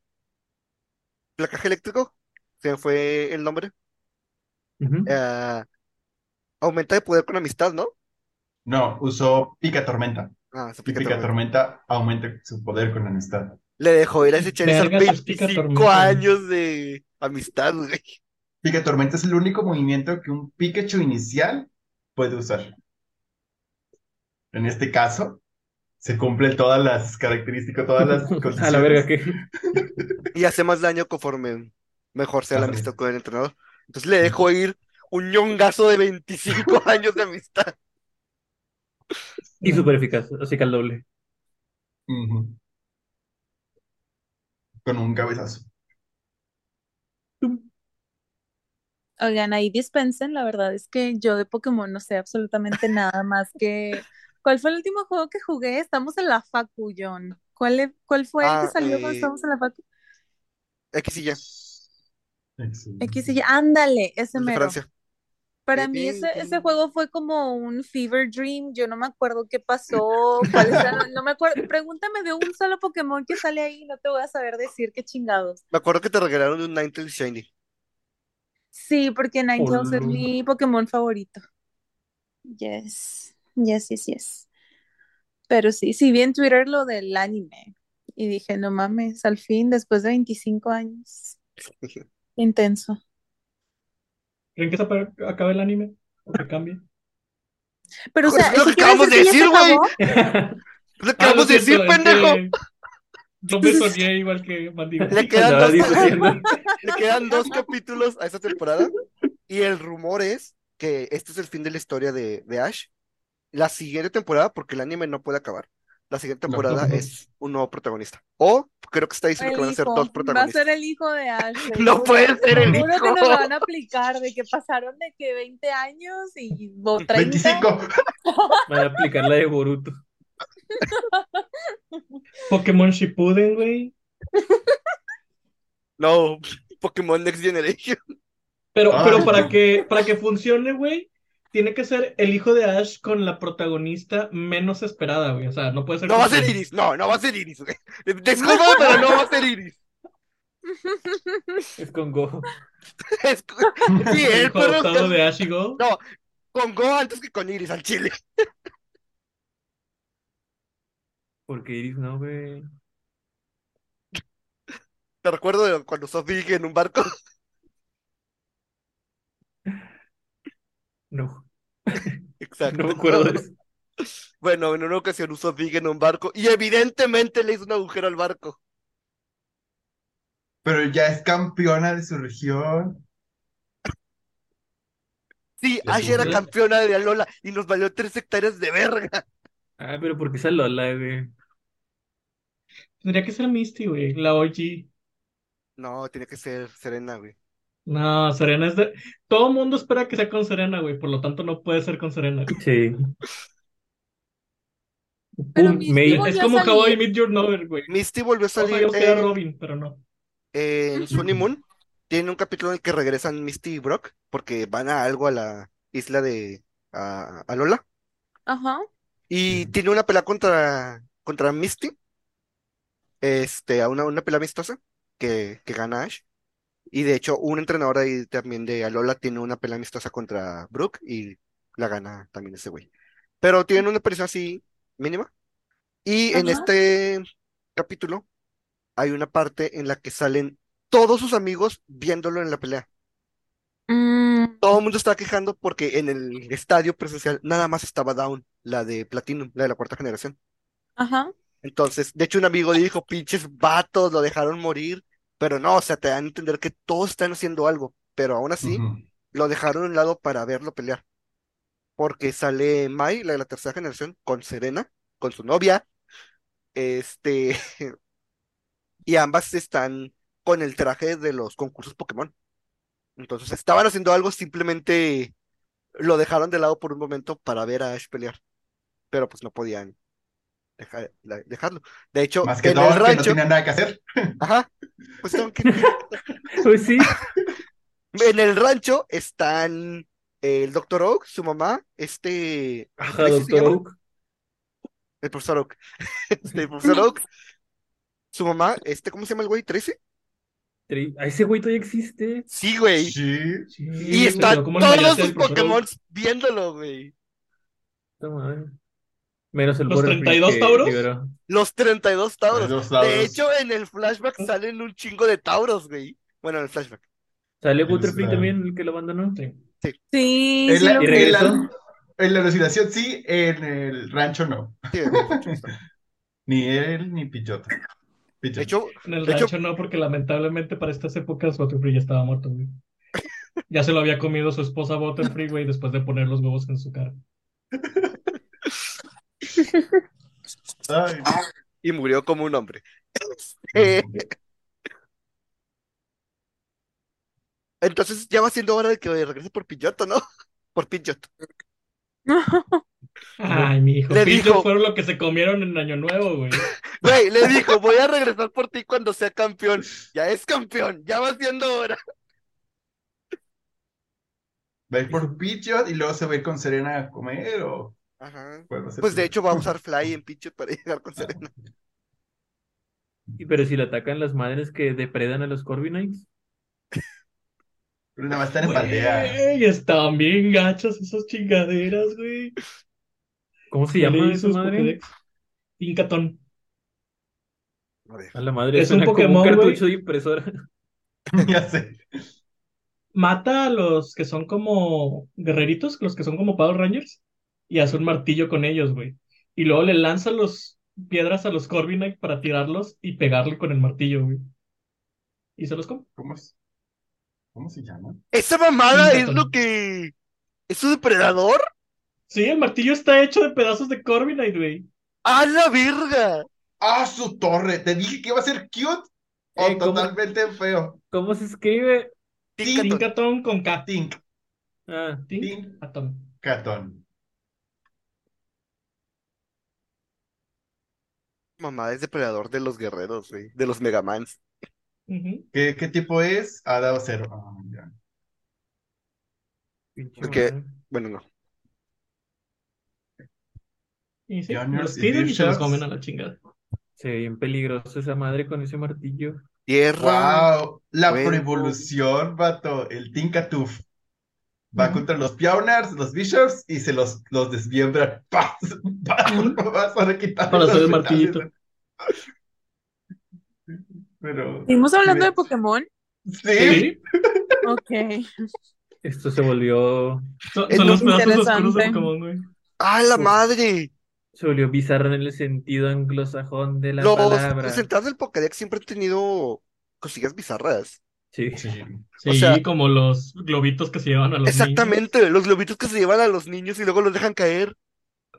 placaje eléctrico, se me fue el nombre, ah, aumenta de poder con amistad, ¿no? No, usó Pica Tormenta. Ah, aplica Pica todo. Tormenta aumenta su poder con la amistad. Le dejó ir a ese Charizard Vergas, es pica 25 tormenta. años de amistad, güey. Pica Tormenta es el único movimiento que un Pikachu inicial puede usar. En este caso, se cumplen todas las características, todas las A la verga, condiciones. que Y hace más daño conforme mejor sea la amistad con el entrenador. Entonces le dejó ir un ñongazo de 25 años de amistad. Y súper eficaz, así que al doble. Con un cabezazo. Oigan, ahí dispensen, la verdad es que yo de Pokémon no sé absolutamente nada más que... ¿Cuál fue el último juego que jugué? Estamos en la Facu, John. ¿Cuál, e- cuál fue el que Ah, salió cuando eh, estábamos en la Facu? X y ya, Excelente. X y Y. Ándale, ese el de mero. Francia. Para mí ese, juego fue como un fever dream. Yo no me acuerdo qué pasó, eran- no me acuerdo. Pregúntame de un solo Pokémon que sale ahí, no te voy a saber decir qué chingados. Me acuerdo que te regalaron un Ninetales Shiny. Sí, porque Ninetales es Olo. mi Pokémon favorito. Yes, yes, yes, yes. Pero sí, sí vi en Twitter lo del anime y dije, no mames, al fin, después de 25 años. Intenso. ¿Creen que se acabe el anime? ¿O que cambie? Pero, o Pues sea, es lo ¿eso que acabamos de decir que güey. Lo Ah, acabamos de decir, pendejo. que Yo me soñé igual que. Le quedan, dos, discutiendo. le quedan dos capítulos a esta temporada. Y el rumor es que este es el fin de la historia de, de Ash. La siguiente temporada, porque el anime no puede acabar. La siguiente No. temporada es un nuevo protagonista. O creo que está diciendo que El van a ser hijo. dos Va a protagonistas. ser el hijo de Ash. No puede ser el Seguro que hijo. nos lo van a aplicar de que pasaron de que 20 años y o 30. 25. Van a aplicar la de Boruto. Pokémon Shippuden, güey. No, Pokémon Next Generation. Pero, Ah. pero para que, para que funcione, güey, tiene que ser el hijo de Ash con la protagonista menos esperada, güey. O sea, no puede ser. No va a ser Iris. No, no va a ser Iris, güey. Disculpa, pero no va a ser Iris. Es con Go. Es- Sí, el perro adoptado de Ash y Go. No, con Go antes que con Iris al chile. Porque Iris no, güey. Te recuerdo de cuando Sophie en un barco. No, Exacto. no me acuerdo de eso. Bueno, en una ocasión usó Big en un barco y evidentemente le hizo un agujero al barco. Pero ya es campeona de su región. Sí, Ash era campeona de Alola y nos valió tres hectáreas de verga. Ah, pero porque esa Lola, güey. Tendría que ser Misty, güey. La OG. No, tiene que ser Serena, güey. No, Serena es de. Todo el mundo espera que sea con Serena, güey. Por lo tanto, no puede ser con Serena. Sí. Pero Pum, Misty May. volvió Es a como. How I Met Your Mother, güey. Misty volvió a salir en, Robin, pero no. en Sun y Moon. Tiene un capítulo en el que regresan Misty y Brock porque van a algo a la isla de a, Alola. Ajá. Y tiene una pelea contra, contra Misty. Este, a una, una pelea amistosa que, que gana Ash. Y de hecho, un entrenador ahí también de Alola tiene una pelea amistosa contra Brook y la gana también ese güey. Pero tienen una aparición así mínima. Y en este capítulo hay una parte en la que salen todos sus amigos viéndolo en la pelea. Mm, Todo el mundo estaba quejando porque en el estadio presencial nada más estaba Down, la de Platinum, la de la cuarta generación. ajá. Entonces, de hecho, un amigo dijo, pinches vatos, lo dejaron morir. Pero no, o sea, te dan a entender que todos están haciendo algo. Pero aún así, lo dejaron a un lado para verlo pelear. Porque sale Mai, la de la tercera generación, con Serena, con su novia. Este. Y ambas están con el traje de los concursos Pokémon. Entonces, estaban haciendo algo, simplemente lo dejaron de lado por un momento para ver a Ash pelear. Pero pues no podían la- dejarlo. De hecho, Más que en todo, el que no rancho. tenía nada que hacer. Ajá. Pues tengo que- Pues sí. En el rancho están el Dr. Oak, su mamá, este. Ajá, ¿cómo se Doctor? Oak. El profesor Oak. Este, el profesor Oak. Su mamá, este, ¿cómo se llama el güey? ¿13? Tri- Ah, ese güey todavía existe. Sí, güey. Sí. Sí, Y están pero ¿cómo le todos sus Pokémon viéndolo, güey. Puta madre. Menos el ¿Los Butterfree 32 que Tauros? liberó. Los 32 Tauros. Los De Tauros. hecho, en el flashback salen un chingo de Tauros, güey. Bueno, en el flashback. Sale Butterfree también, el que lo abandonó. Sí. Sí, En sí la, lo ¿Y en la- en la alucinación sí, en el rancho no. Sí, en el rancho está. Ni él ni Pichota. De hecho, En el De hecho- rancho no, porque lamentablemente para estas épocas Butterfree ya estaba muerto, güey. Ya se lo había comido su esposa Butterfree, güey, después de poner los huevos en su cara. Ay, y murió como un hombre. Entonces ya va siendo hora de que regrese por Pilloto, ¿no? Por Pilloto. Ay, mi hijo. Le dijo- fueron lo que se comieron en Año Nuevo, güey. Güey, le dijo, voy a regresar por ti cuando sea campeón. Ya es campeón, ya va siendo hora. ¿Va a ir por Pichot y luego se va a ir con Serena a comer o Ajá. Pues de hecho va a usar Fly en Pilloto para llegar con Serena. Y pero si le atacan las madres que depredan a los Corviknights. Pero nada más están en. Güey, estaban bien gachas esas chingaderas, güey. ¿Cómo se llama sus madre? Pincatón. A la madre, Es un suena como Pokémon, un güey. cartucho de impresora. Ya sé. Mata a los que son como guerreritos, los que son como Power Rangers. Y hace un martillo con ellos, güey. Y luego le lanza los piedras a los Corviknight para tirarlos y pegarle con el martillo, güey. Y se los come. ¿Cómo es? ¿Cómo se llama? Esa mamada es lo que. ¿Es un depredador? Sí, el martillo está hecho de pedazos de Corviknight, güey. ¡A la verga! ¡Ah, su torre! Te dije que iba a ser cute o Eh, ¿cómo? totalmente feo. ¿Cómo se escribe? Tinkaton. Con K. Tink, Ah, Tinkaton. catón. Mamá es depredador de los guerreros, güey. De los Megamans. Ujú. ¿Qué, qué tipo es? Ha dado cero. Ah, Porque- madre. Bueno, no. Y sí, los y tiran y se los comen a la chingada. Se ve bien peligroso esa madre con ese martillo. Tierra. ¡Wow! La Fuego. revolución, vato. El Tinkatuf. Va contra los Pioneers, los Bishops y se los, los desmiembra. ¡Paz! ¡Paz! Ujú. Para quitar Para hacer los el martillito. Pero. ¿Seguimos hablando sí, de Pokémon? Sí. Ok. Esto se volvió, son, son los pedazos oscuros de interesante. Pokémon, güey. ¡A la madre! se volvió bizarro en el sentido anglosajón de la Los, palabra. los entradas del Pokédex siempre han tenido cosillas bizarras. Sí. Sí. Sí, O sea- como los globitos que se llevan a los niños. Exactamente, los globitos que se llevan a los niños y luego los dejan caer.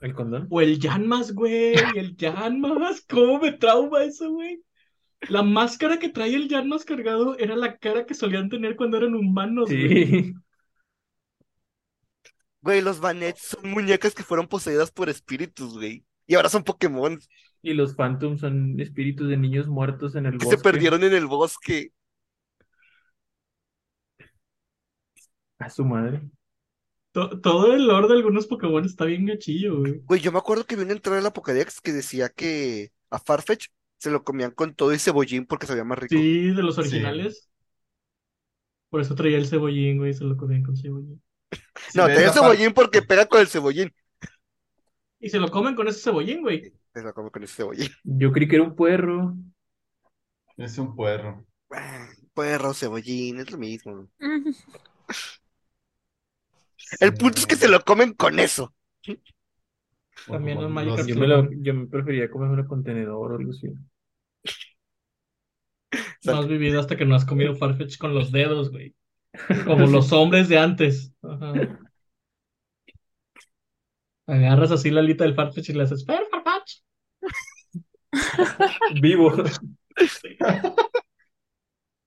¿El condón? O el Yanmas, güey, el Yanmas. ¿Cómo me trauma eso, güey? La máscara que trae el Yanmas cargado era la cara que solían tener cuando eran humanos, güey. Sí. Güey, los Banets son muñecas que fueron poseídas por espíritus, güey. Y ahora son Pokémon Y los Phantoms son espíritus de niños muertos en el que se bosque. perdieron en el bosque. A su madre. To- todo el lore de algunos Pokémon está bien gachillo, güey. Güey, yo me acuerdo que vi una entrada en la Pokédex que decía que a Farfetch se lo comían con todo y cebollín porque sabía más rico. Sí, de los originales. Por eso traía el cebollín, güey, se lo comían con cebollín. Si No, la par- cebollín porque pega con el cebollín. Y se lo comen con ese cebollín, güey. Se lo come con ese cebollín. Yo creí que era un puerro. Es un puerro. Puerro, cebollín, es lo mismo. El punto es que se lo comen con eso. También los Yo me, lo, yo me prefería comerme con tenedor o algo así. No has vivido hasta que no has comido Farfetch con los dedos, güey. Como los hombres de antes. Ajá. Agarras así la alita del Farfetch y le haces "Fer, Farfetch". Vivo.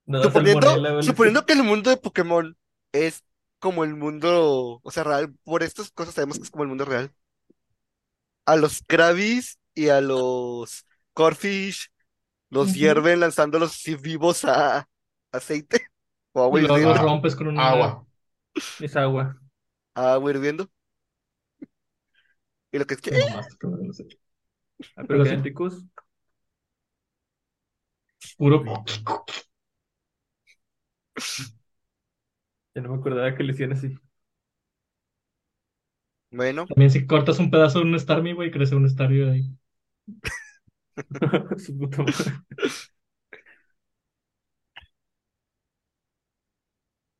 No, Suponiendo, suponiendo que el mundo de Pokémon es como el mundo, o sea, real, por estas cosas sabemos que es como el mundo real. A los Krabis y a los Corfish los Ujú. hierven lanzándolos vivos a aceite o agua Y luego los hirviendo. rompes con una Agua. Es agua. Agua hirviendo. Y lo que es que, no sé. Ah, Pero pero sí. quedan ricos. Puro. Ya no me acordaba que le hacían así. bueno, También si cortas un pedazo de un Starmie, güey, crece un Starmie de ahí. Su puta madre.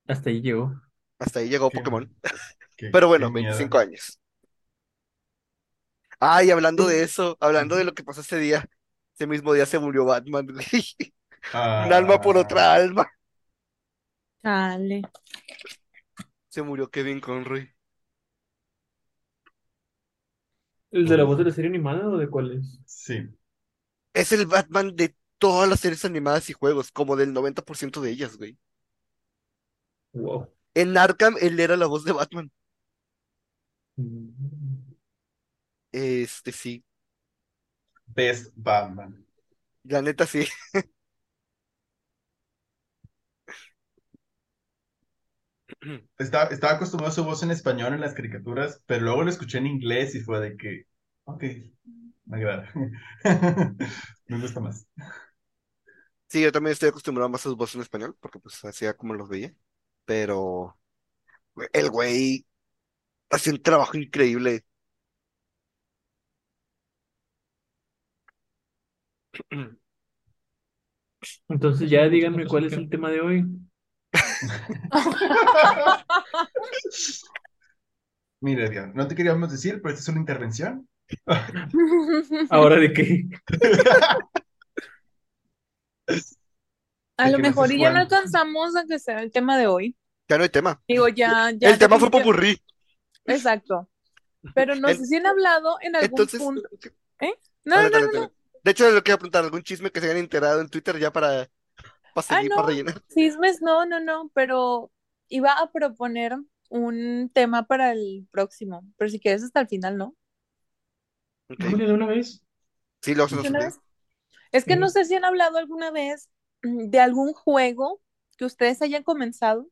Hasta ahí llegó. hasta ahí llegó Qué- Pokémon. Qué- Pero bueno, miedo. 25 años. Ay, hablando de eso, hablando de lo que pasó ese día, ese mismo día se murió Batman, güey. Un alma por otra Ah, alma. Chale. Se murió Kevin Conroy. ¿El de la voz de la serie animada o de cuál es? Sí. Es el Batman de todas las series animadas y juegos, como del 90% de ellas, güey. Wow. En Arkham, él era la voz de Batman. Mm. Este, sí. Best Batman. La neta, sí. Estaba, estaba acostumbrado a su voz en español en las caricaturas, pero luego lo escuché en inglés y fue de que, ok, me agrada. Me gusta más. Sí, yo también estoy acostumbrado más a sus voces en español, porque pues hacía como los veía. Pero el güey hacía un trabajo increíble. Entonces ya díganme cuál es el tema de hoy. Mira, Edgar, no te queríamos decir, pero esta es una intervención. ¿Ahora de qué? A lo que mejor y ya no alcanzamos a que sea el tema de hoy. Ya no hay tema. Digo, ya, ya. El tema fue popurrí. Exacto. Pero no El- sé si han hablado en algún Entonces, punto. dale, No, no, no. De hecho, lo quería preguntar, ¿algún chisme que se hayan enterado en Twitter ya para, para Ah, seguir, no. para rellenar? Chismes, no, no, no. Pero iba a proponer un tema para el próximo. Pero si quieres hasta el final, ¿no? De una vez. Sí, lo hacen ¿De una subir. vez? Es que Sí. no sé si han hablado alguna vez de algún juego que ustedes hayan comenzado.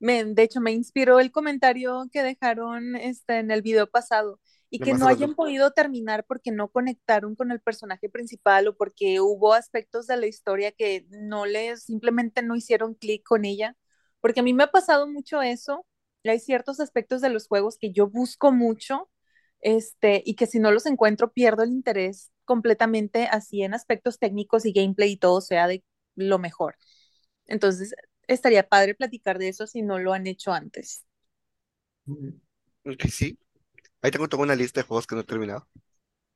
Me, de hecho, me inspiró el comentario que dejaron este, en el video pasado y que no hayan podido terminar porque no conectaron con el personaje principal o porque hubo aspectos de la historia que no les, simplemente no hicieron clic con ella. Porque a mí me ha pasado mucho eso. y Hay ciertos aspectos de los juegos que yo busco mucho este, y que si no los encuentro pierdo el interés completamente así en aspectos técnicos y gameplay y todo sea de lo mejor. Entonces, estaría padre platicar de eso si no lo han hecho antes. Ok, sí. Ahí tengo toda una lista de juegos que no he terminado.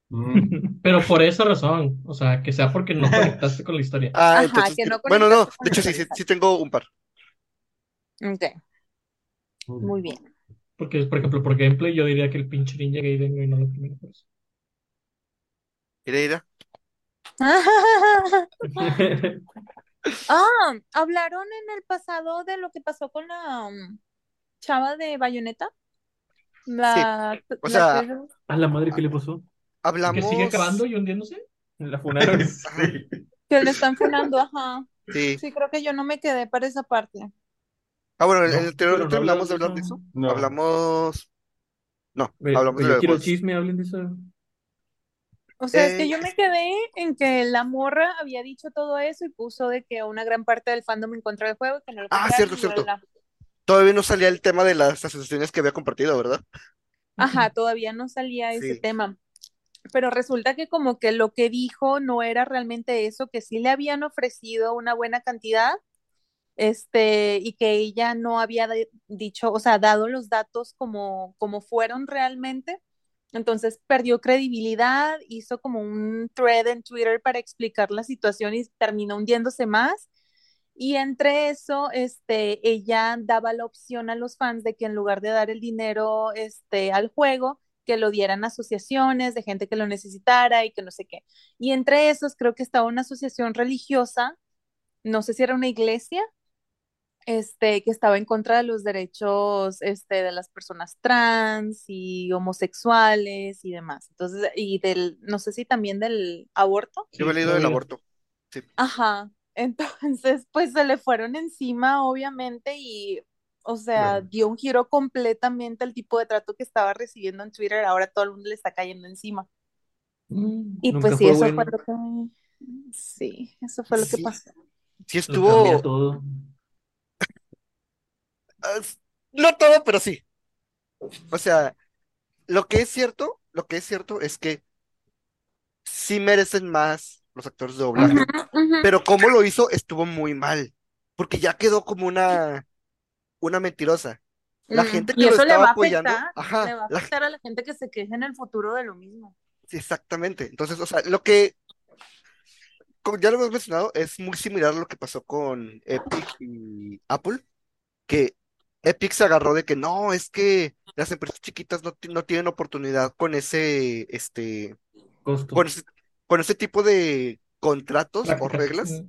Mm. Pero por esa razón, o sea, que sea porque no conectaste con la historia. Ah, Ajá, entonces, que no bueno, no, de hecho sí, sí, sí tengo un par. Ok, muy bien. Porque, por ejemplo, por gameplay yo diría que el pinche Ninja Gaiden, güey, no lo terminé por eso. Mira. Ah, ¿hablaron en el pasado de lo que pasó con la um, chava de Bayonetta? La, o la sea, que- A la madre, ¿qué le pasó? Que Hablamos. sigue acabando y hundiéndose. La funaron. Sí. que le están funando, ajá. Sí. Sí, creo que yo no me quedé para esa parte. Ah, bueno, en No, el anterior pero no hablamos hablar de eso. No. Hablamos. No, hablamos de yo lo de quiero juegos. chisme, hablen de eso. O sea, es Eh, que yo me quedé en que la morra había dicho todo eso y puso de que una gran parte del fandom en contra del juego, que no lo Ah, cierto, cierto. Todavía no salía el tema de las asociaciones que había compartido, ¿verdad? Ajá, todavía no salía ese Sí. tema. Pero resulta que como que lo que dijo no era realmente eso, que sí le habían ofrecido una buena cantidad, este, y que ella no había dicho, o sea, dado los datos como, como fueron realmente. Entonces perdió credibilidad, hizo como un thread en Twitter para explicar la situación y terminó hundiéndose más. Y entre eso, este, ella daba la opción a los fans de que en lugar de dar el dinero, este, al juego, que lo dieran a asociaciones de gente que lo necesitara y que no sé qué. Y entre esos creo que estaba una asociación religiosa, no sé si era una iglesia, este, que estaba en contra de los derechos, este, de las personas trans y homosexuales y demás. Entonces, y del, no sé si también del aborto. Yo he leído del aborto. Sí. Ajá, entonces pues se le fueron encima obviamente y, o sea, dio un giro completamente al tipo de trato que estaba recibiendo en Twitter, ahora todo el mundo le está cayendo encima. Mm, Y pues sí, fue eso bueno. fue lo que, sí, eso fue lo que Sí. pasó. Sí Lo estuvo. todo. No todo, pero sí. O sea, lo que es cierto, lo que es cierto es que sí merecen más los actores de doblaje, pero cómo lo hizo estuvo muy mal, porque ya quedó como una, una mentirosa. La Mm, gente y que lo eso le estaba va a apoyando, afectar, ajá, le va a la- afectar a la gente que se queje en el futuro de lo mismo. sí, exactamente. Entonces, o sea, lo que, como ya lo hemos mencionado, es muy similar a lo que pasó con Epic y Apple, que Epic se agarró de que no, es que las empresas chiquitas no, no tienen oportunidad con ese, este, Costo. con ese, con ese tipo de contratos o reglas,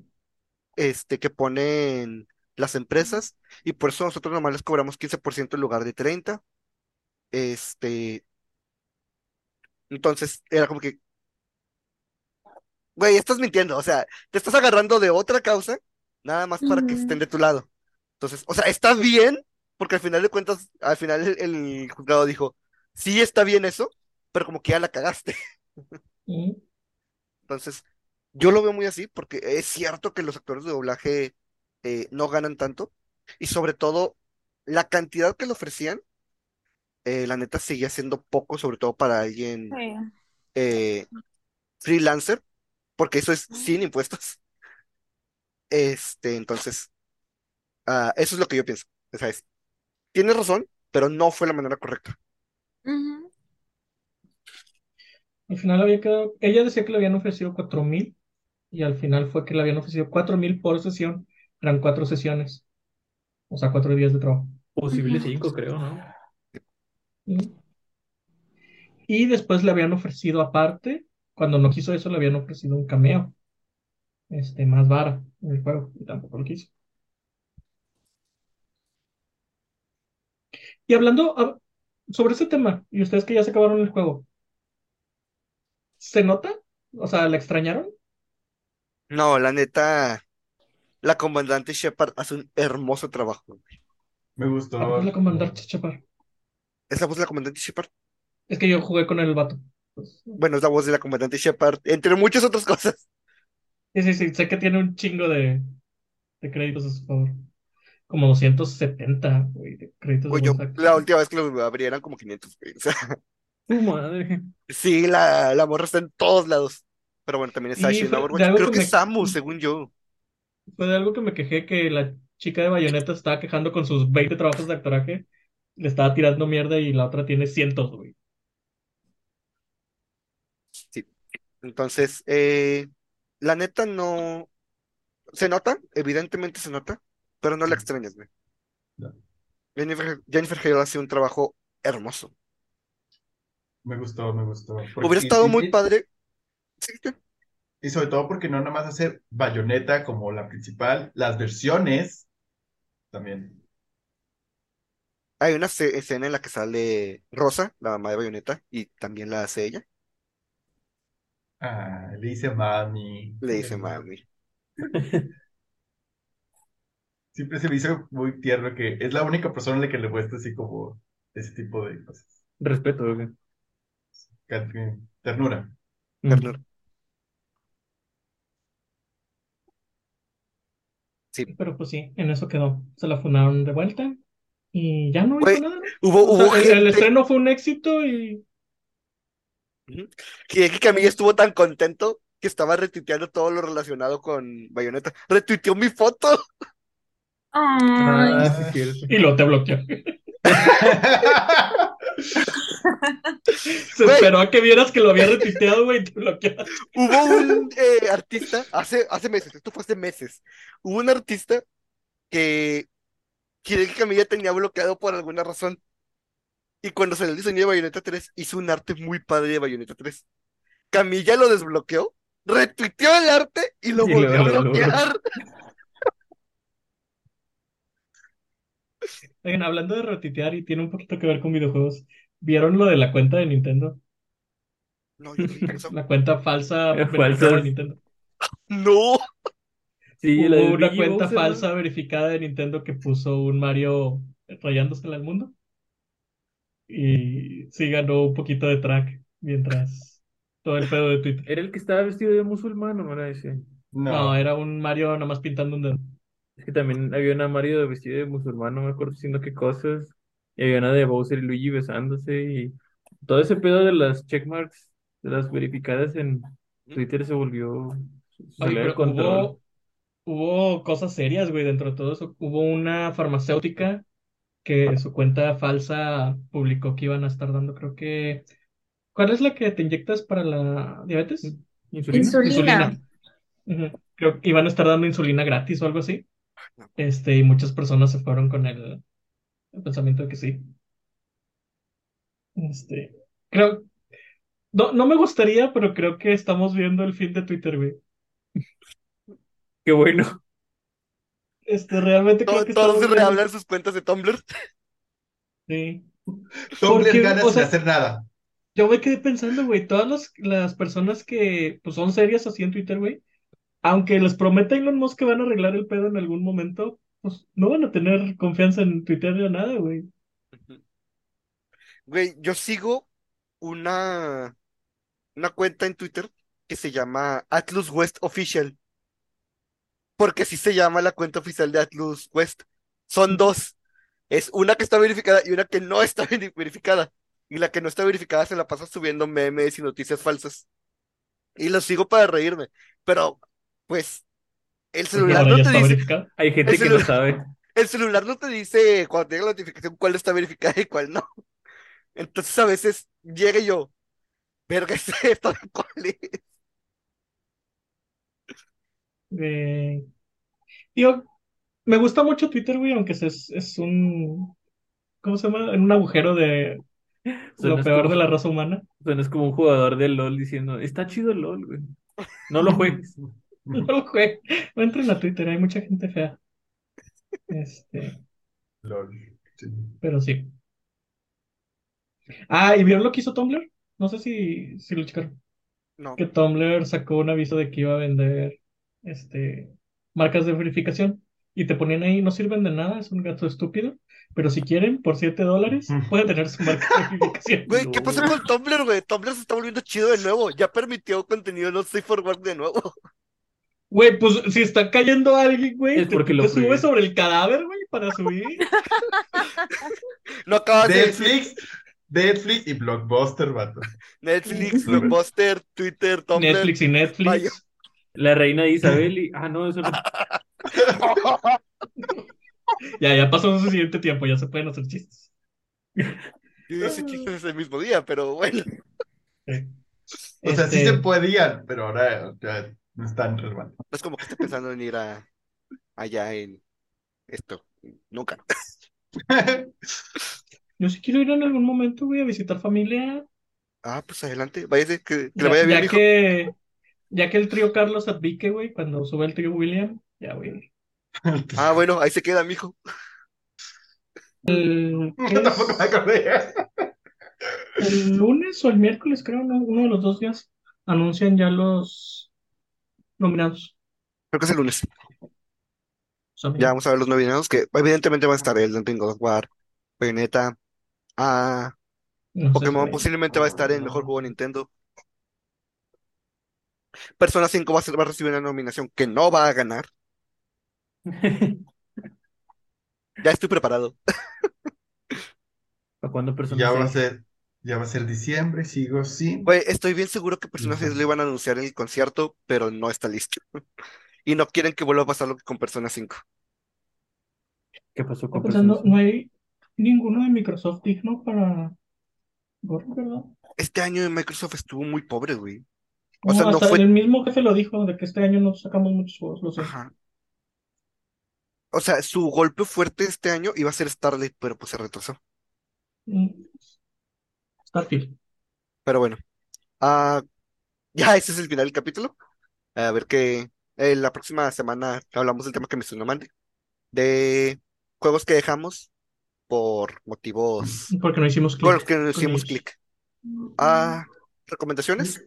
este, que ponen las empresas, y por eso nosotros nomás les cobramos 15% en lugar de 30. Este, entonces era como que, güey, estás mintiendo, o sea, te estás agarrando de otra causa, nada más para que estén de tu lado. Entonces, o sea, está bien, porque al final de cuentas, al final el, el juzgado dijo, sí está bien eso, pero como que ya la cagaste. Mm. Entonces, yo lo veo muy así, porque es cierto que los actores de doblaje eh, no ganan tanto, y sobre todo, la cantidad que le ofrecían, eh, la neta seguía siendo poco, sobre todo para alguien Sí. eh, freelancer, porque eso es sin impuestos. Este, entonces, ah, eso es lo que yo pienso. Es- tienes razón, pero no fue la manera correcta. Al final había quedado, ella decía que le habían ofrecido cuatro mil y al final fue que le habían ofrecido cuatro mil por sesión. Eran cuatro sesiones, o sea, cuatro días de trabajo. Posible cinco, creo, ¿no? Y después le habían ofrecido aparte, cuando no quiso eso, le habían ofrecido un cameo, este, más vara en el juego, y tampoco lo quiso. Y hablando sobre ese tema, y ustedes que ya se acabaron el juego, ¿se nota? O sea, ¿la extrañaron? No, la neta, la comandante Shepard hace un hermoso trabajo. Me ¿A gustó. poco es la comandante Chapar? ¿Es la voz de la comandante Shepard? Es que yo jugué con el vato. Pues, Bueno, es la voz de la comandante Shepard, entre muchas otras cosas. sí, sí, sí, sé que tiene un chingo de, de créditos a su favor. Como 270, güey, de créditos Pues de yo, voz actor. la última vez que lo abrí eran como 500, güey. O sea, Tu madre. sí, la, la morra está en todos lados. Pero bueno, también está Y Ashe en fue de Overwatch. algo Creo que que me- Samus, según yo. Fue de algo que me quejé que la chica de Bayonetta estaba quejando con sus 20 trabajos de actoraje. Le estaba tirando mierda y la otra tiene cientos, güey. Entonces, eh, la neta no. Se nota, evidentemente se nota, pero no la extrañas, güey. No. Jennifer, Jennifer Hale hace un trabajo hermoso. Me gustó, me gustó. Hubiera estado y- muy padre. Sí. Y sobre todo porque no nada más hacer Bayonetta como la principal, las versiones también. Hay una escena en la que sale Rosa, la mamá de Bayonetta, y también la hace ella. Ah, le dice mami. Le dice mami. Siempre se me hizo muy tierno que es la única persona a la que le muestra así como ese tipo de cosas. Respeto, güey. Ca- Ternura. Ternura. Sí. Pero pues sí, en eso quedó. Se la fundaron de vuelta y ya no hizo Güey, nada. ¿no? Hubo, O sea, hubo el, estreno fue un éxito y que, que Camilla estuvo tan contento que estaba retuiteando todo lo relacionado con Bayonetta. Retuiteó mi foto. Ay. Ah, sí. Y lo te bloqueó. Se Güey. esperó a que vieras que lo había retuiteado, güey, te. Hubo un eh, artista, hace, hace meses, esto fue hace meses, hubo un artista que quiere que Camilla tenía bloqueado por alguna razón. Y cuando salió el diseño de Bayonetta 3, hizo un arte muy padre de Bayonetta 3. Camilla lo desbloqueó, retuiteó el arte y lo Y volvió luego a lo bloquear. Oigan, hablando de retuitear y tiene un poquito que ver con videojuegos, ¿vieron lo de la cuenta de Nintendo? No, yo no. La cuenta falsa verificada de Nintendo. No. Sí, Hubo la de una cuenta Bowser, ¿no? falsa verificada de Nintendo que puso un Mario rayándose al mundo. Y sí ganó un poquito de track mientras todo el pedo de Twitter. Era el que estaba vestido de musulmán, ¿o no era ese? No, No, era un Mario nada más pintando un dedo. Es que también había una Mario vestida de musulmán, no me acuerdo haciendo qué cosas. Y había una de Bowser y Luigi besándose. Y todo ese pedo de las checkmarks, de las verificadas en Twitter se volvió. se Oye, pero control. hubo, hubo cosas serias, güey, dentro de todo eso. Hubo una farmacéutica que en su cuenta falsa publicó que iban a estar dando, creo que... ¿Cuál es la que te inyectas para la diabetes? ¿Insulina? Insulina. Creo que iban a estar dando insulina gratis o algo así. Este, y muchas personas se fueron con el, el pensamiento de que sí. Este, creo, no, no me gustaría, pero creo que estamos viendo el fin de Twitter, güey. Qué bueno. Este, realmente creo To- que Todos viendo- rehablan sus cuentas de Tumblr. Sí. Tumblr Porque, ganas o sin sea, hacer nada. Yo me quedé pensando, güey, todas las, las personas que pues, son serias así en Twitter, güey, aunque les prometa Elon Musk que van a arreglar el pedo en algún momento, pues no van a tener confianza en Twitter ni nada, güey. Güey, yo sigo una, una cuenta en Twitter que se llama Atlus West Official. Porque así se llama la cuenta oficial de Atlus West. Son dos. Es una que está verificada y una que no está veri- verificada. Y la que no está verificada se la pasa subiendo memes y noticias falsas. Y lo sigo para reírme. Pero, pues, el celular no te dice, verificado. Hay gente que no lo- sabe. el celular no te dice cuando te llega la notificación cuál está verificada y cuál no. Entonces a veces llega yo, verga, ¿es esto de cuál es? Eh, me gusta mucho Twitter, güey, aunque es, es un, ¿cómo se llama? En un agujero de lo peor como, de la raza humana. suenas como un jugador de LOL diciendo, está chido el LOL, güey. No lo juegues. No lo juegues. No entren a Twitter, hay mucha gente fea. Este, Lol. Sí. pero sí. Ah, ¿y vieron lo que hizo Tumblr? No sé si, si lo checaron. No. Que Tumblr sacó un aviso de que iba a vender este marcas de verificación y te ponían ahí, no sirven de nada, es un gato estúpido, pero si quieren, por 7 dólares, pueden tener su marca de verificación. Güey, ¿qué pasó con Tumblr, güey? Tumblr se está volviendo chido de nuevo. Ya permitió contenido no safe for work de nuevo. Güey, pues si está cayendo alguien, güey, Es te, porque lo te prohíben. sobre el cadáver, güey, para subir. No acabas de decir Netflix, Netflix y Blockbuster, vato. Netflix, Blockbuster, Twitter, Tumblr. Netflix y Netflix. Vaya. La reina de Isabel y... Ah, no, eso no. Ya, ya pasó suficiente tiempo, ya se pueden hacer chistes. Yo hice chistes ese mismo día, pero bueno. O sea, sí Este, se podían, pero ahora ya no es tan relevante. No es como que esté pensando en ir a allá en esto. Nunca. Yo sí quiero ir en algún momento, güey, a visitar familia. Ah, pues adelante. Váyase, que, que le Ya, vaya bien, ya que, ya que el trío Carlos advique, güey, cuando sube el trío William, ya, güey. Ah, bueno, ahí se queda, mijo. El. El lunes o el miércoles, creo, ¿no? Uno de los dos días anuncian ya los nominados. Creo que es el lunes. Ya vamos a ver los nominados, que evidentemente van a estar Elden Ring, God of War, Bayonetta, ah, no sé, Pokémon posiblemente va a estar en Mejor Juego de Nintendo. Persona 5 va a, ser- va a recibir una nominación que no va a ganar. Ya estoy preparado. ¿Para cuándo Persona Ya va a 6? ser, ya va a ser diciembre, sigo sin. Güey, estoy bien seguro que Persona 6 Ujú. lo iban a anunciar en el concierto, pero no está listo. Y no quieren que vuelva a pasar lo que con Persona 5. ¿Qué pasó con pensando, Persona no 5? hay ninguno de Microsoft digno para Gorro, ¿verdad? Este año en Microsoft estuvo muy pobre, güey. O sea, No, no hasta fue. el mismo jefe lo dijo, de que este año no sacamos muchos juegos, lo sé. Ajá. O sea, su golpe fuerte este año iba a ser Starlight, pero pues se retrasó. Mm. Pero bueno. Ah, ya ese es el final del capítulo. A ver qué. eh, la próxima semana hablamos del tema que me sonó mande. De juegos que dejamos por motivos Porque no hicimos clic que no hicimos clic. Ah, ¿recomendaciones?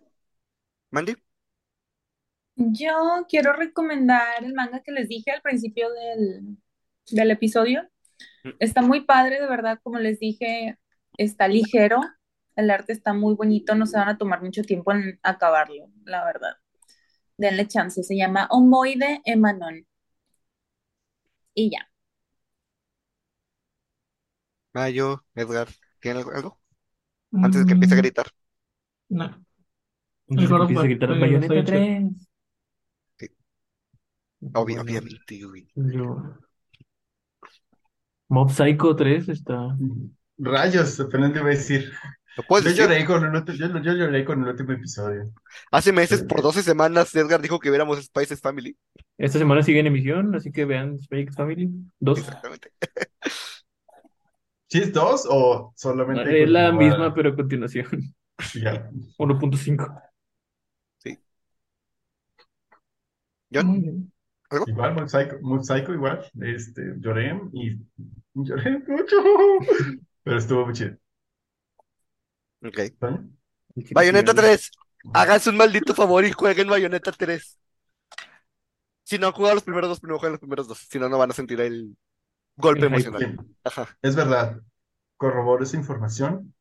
Mandy. Yo quiero recomendar el manga que les dije al principio del, del episodio. Mm. Está muy padre, de verdad, como les dije, está ligero, el arte está muy bonito, no se van a tomar mucho tiempo en acabarlo, la verdad. Denle chance, se llama Omoide Emanon. Y ya. Mayo, Edgar, ¿tienen algo? Antes de que empiece a Mm, gritar. no. Antes de que empiece a gritar Bayonetta está bien 3. Obvio, Bueno, obviamente, güey. yo... Mob Psycho 3 está... Rayos, apenas te iba a decir. ¿Lo puedes Yo decir? lloré con el último, yo, yo lloré con el último episodio. Hace meses, por 12 semanas, Edgar dijo que viéramos Spices Family. Esta semana sigue en emisión, así que vean X Family 2. Exactamente. ¿Sí es dos o solamente Es la misma, pero a continuación. Ya. 1.5. ¿John? Muy bien. ¿Algo? Igual, Mob Psycho, Mob Psycho igual. Este, lloré y lloré mucho. Pero estuvo muy chido. Ok. Chico Bayonetta que- 3. Háganse un maldito favor y jueguen Bayonetta 3. Si no han jugado los primeros dos, primero jueguen los primeros dos. Si no, no van a sentir el golpe El emocional. Ajá. es verdad. Corroboro esa información.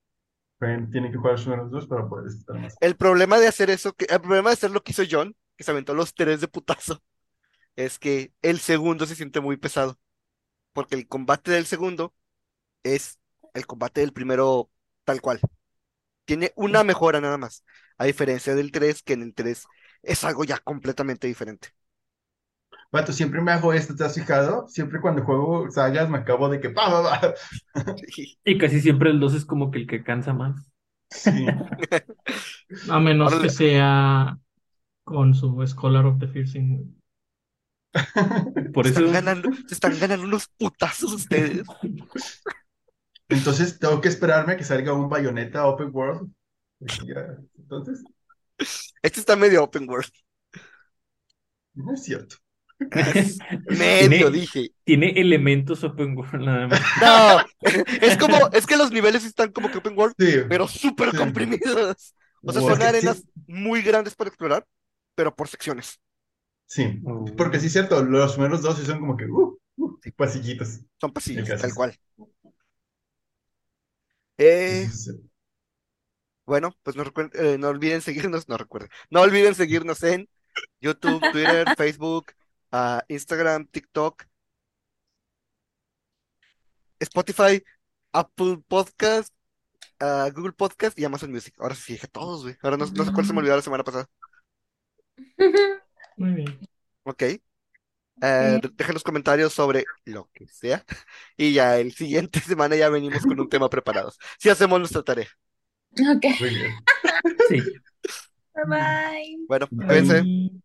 Tienen que jugar los dos para poder disfrutar más. El problema de hacer eso, que, el problema de hacer lo que hizo John, que se aventó los tres de putazo, es que el segundo se siente muy pesado. Porque el combate del segundo es el combate del primero tal cual. Tiene una mejora nada más. A diferencia del 3, que en el 3 es algo ya completamente diferente. Vato, siempre me hago esto, ¿te has fijado? Siempre cuando juego sagas me acabo de que pa, pa, pa. Y casi siempre el 2 es como que el que cansa más. Sí. A menos Órale. que sea con su Scholar of the Fearsing. Por Se eso, están ganando, se están ganando unos putazos ustedes. Entonces tengo que esperarme a que salga un Bayonetta Open World. Entonces, Este está medio open world. no es cierto. Medio, Tiene- dije. tiene elementos open world nada más. No, es como, es que los niveles están como que open world, Sí. pero súper Sí. comprimidos. O sea, Wow. son arenas sí. muy grandes para explorar, pero por secciones. Sí, Oh. porque sí es cierto, los primeros dos sí son como que, uh, uh, pasillitos. Son pasillos, tal cual. Eh, bueno, pues no, recuer- eh, no olviden seguirnos, no recuerden, no olviden seguirnos en YouTube, Twitter, Facebook, ah, Instagram, TikTok, Spotify, Apple Podcast, ah, Google Podcast y Amazon Music. Ahora sí dije todos, güey. Ahora no, no sé cuál se me olvidó la semana pasada. Muy bien. Ok. Eh, dejen los comentarios sobre lo que sea. Y ya el siguiente semana ya venimos con un tema preparados. Si hacemos nuestra tarea. Ok, Muy bien. Sí. bye bye. Bueno, cuídense. Bye.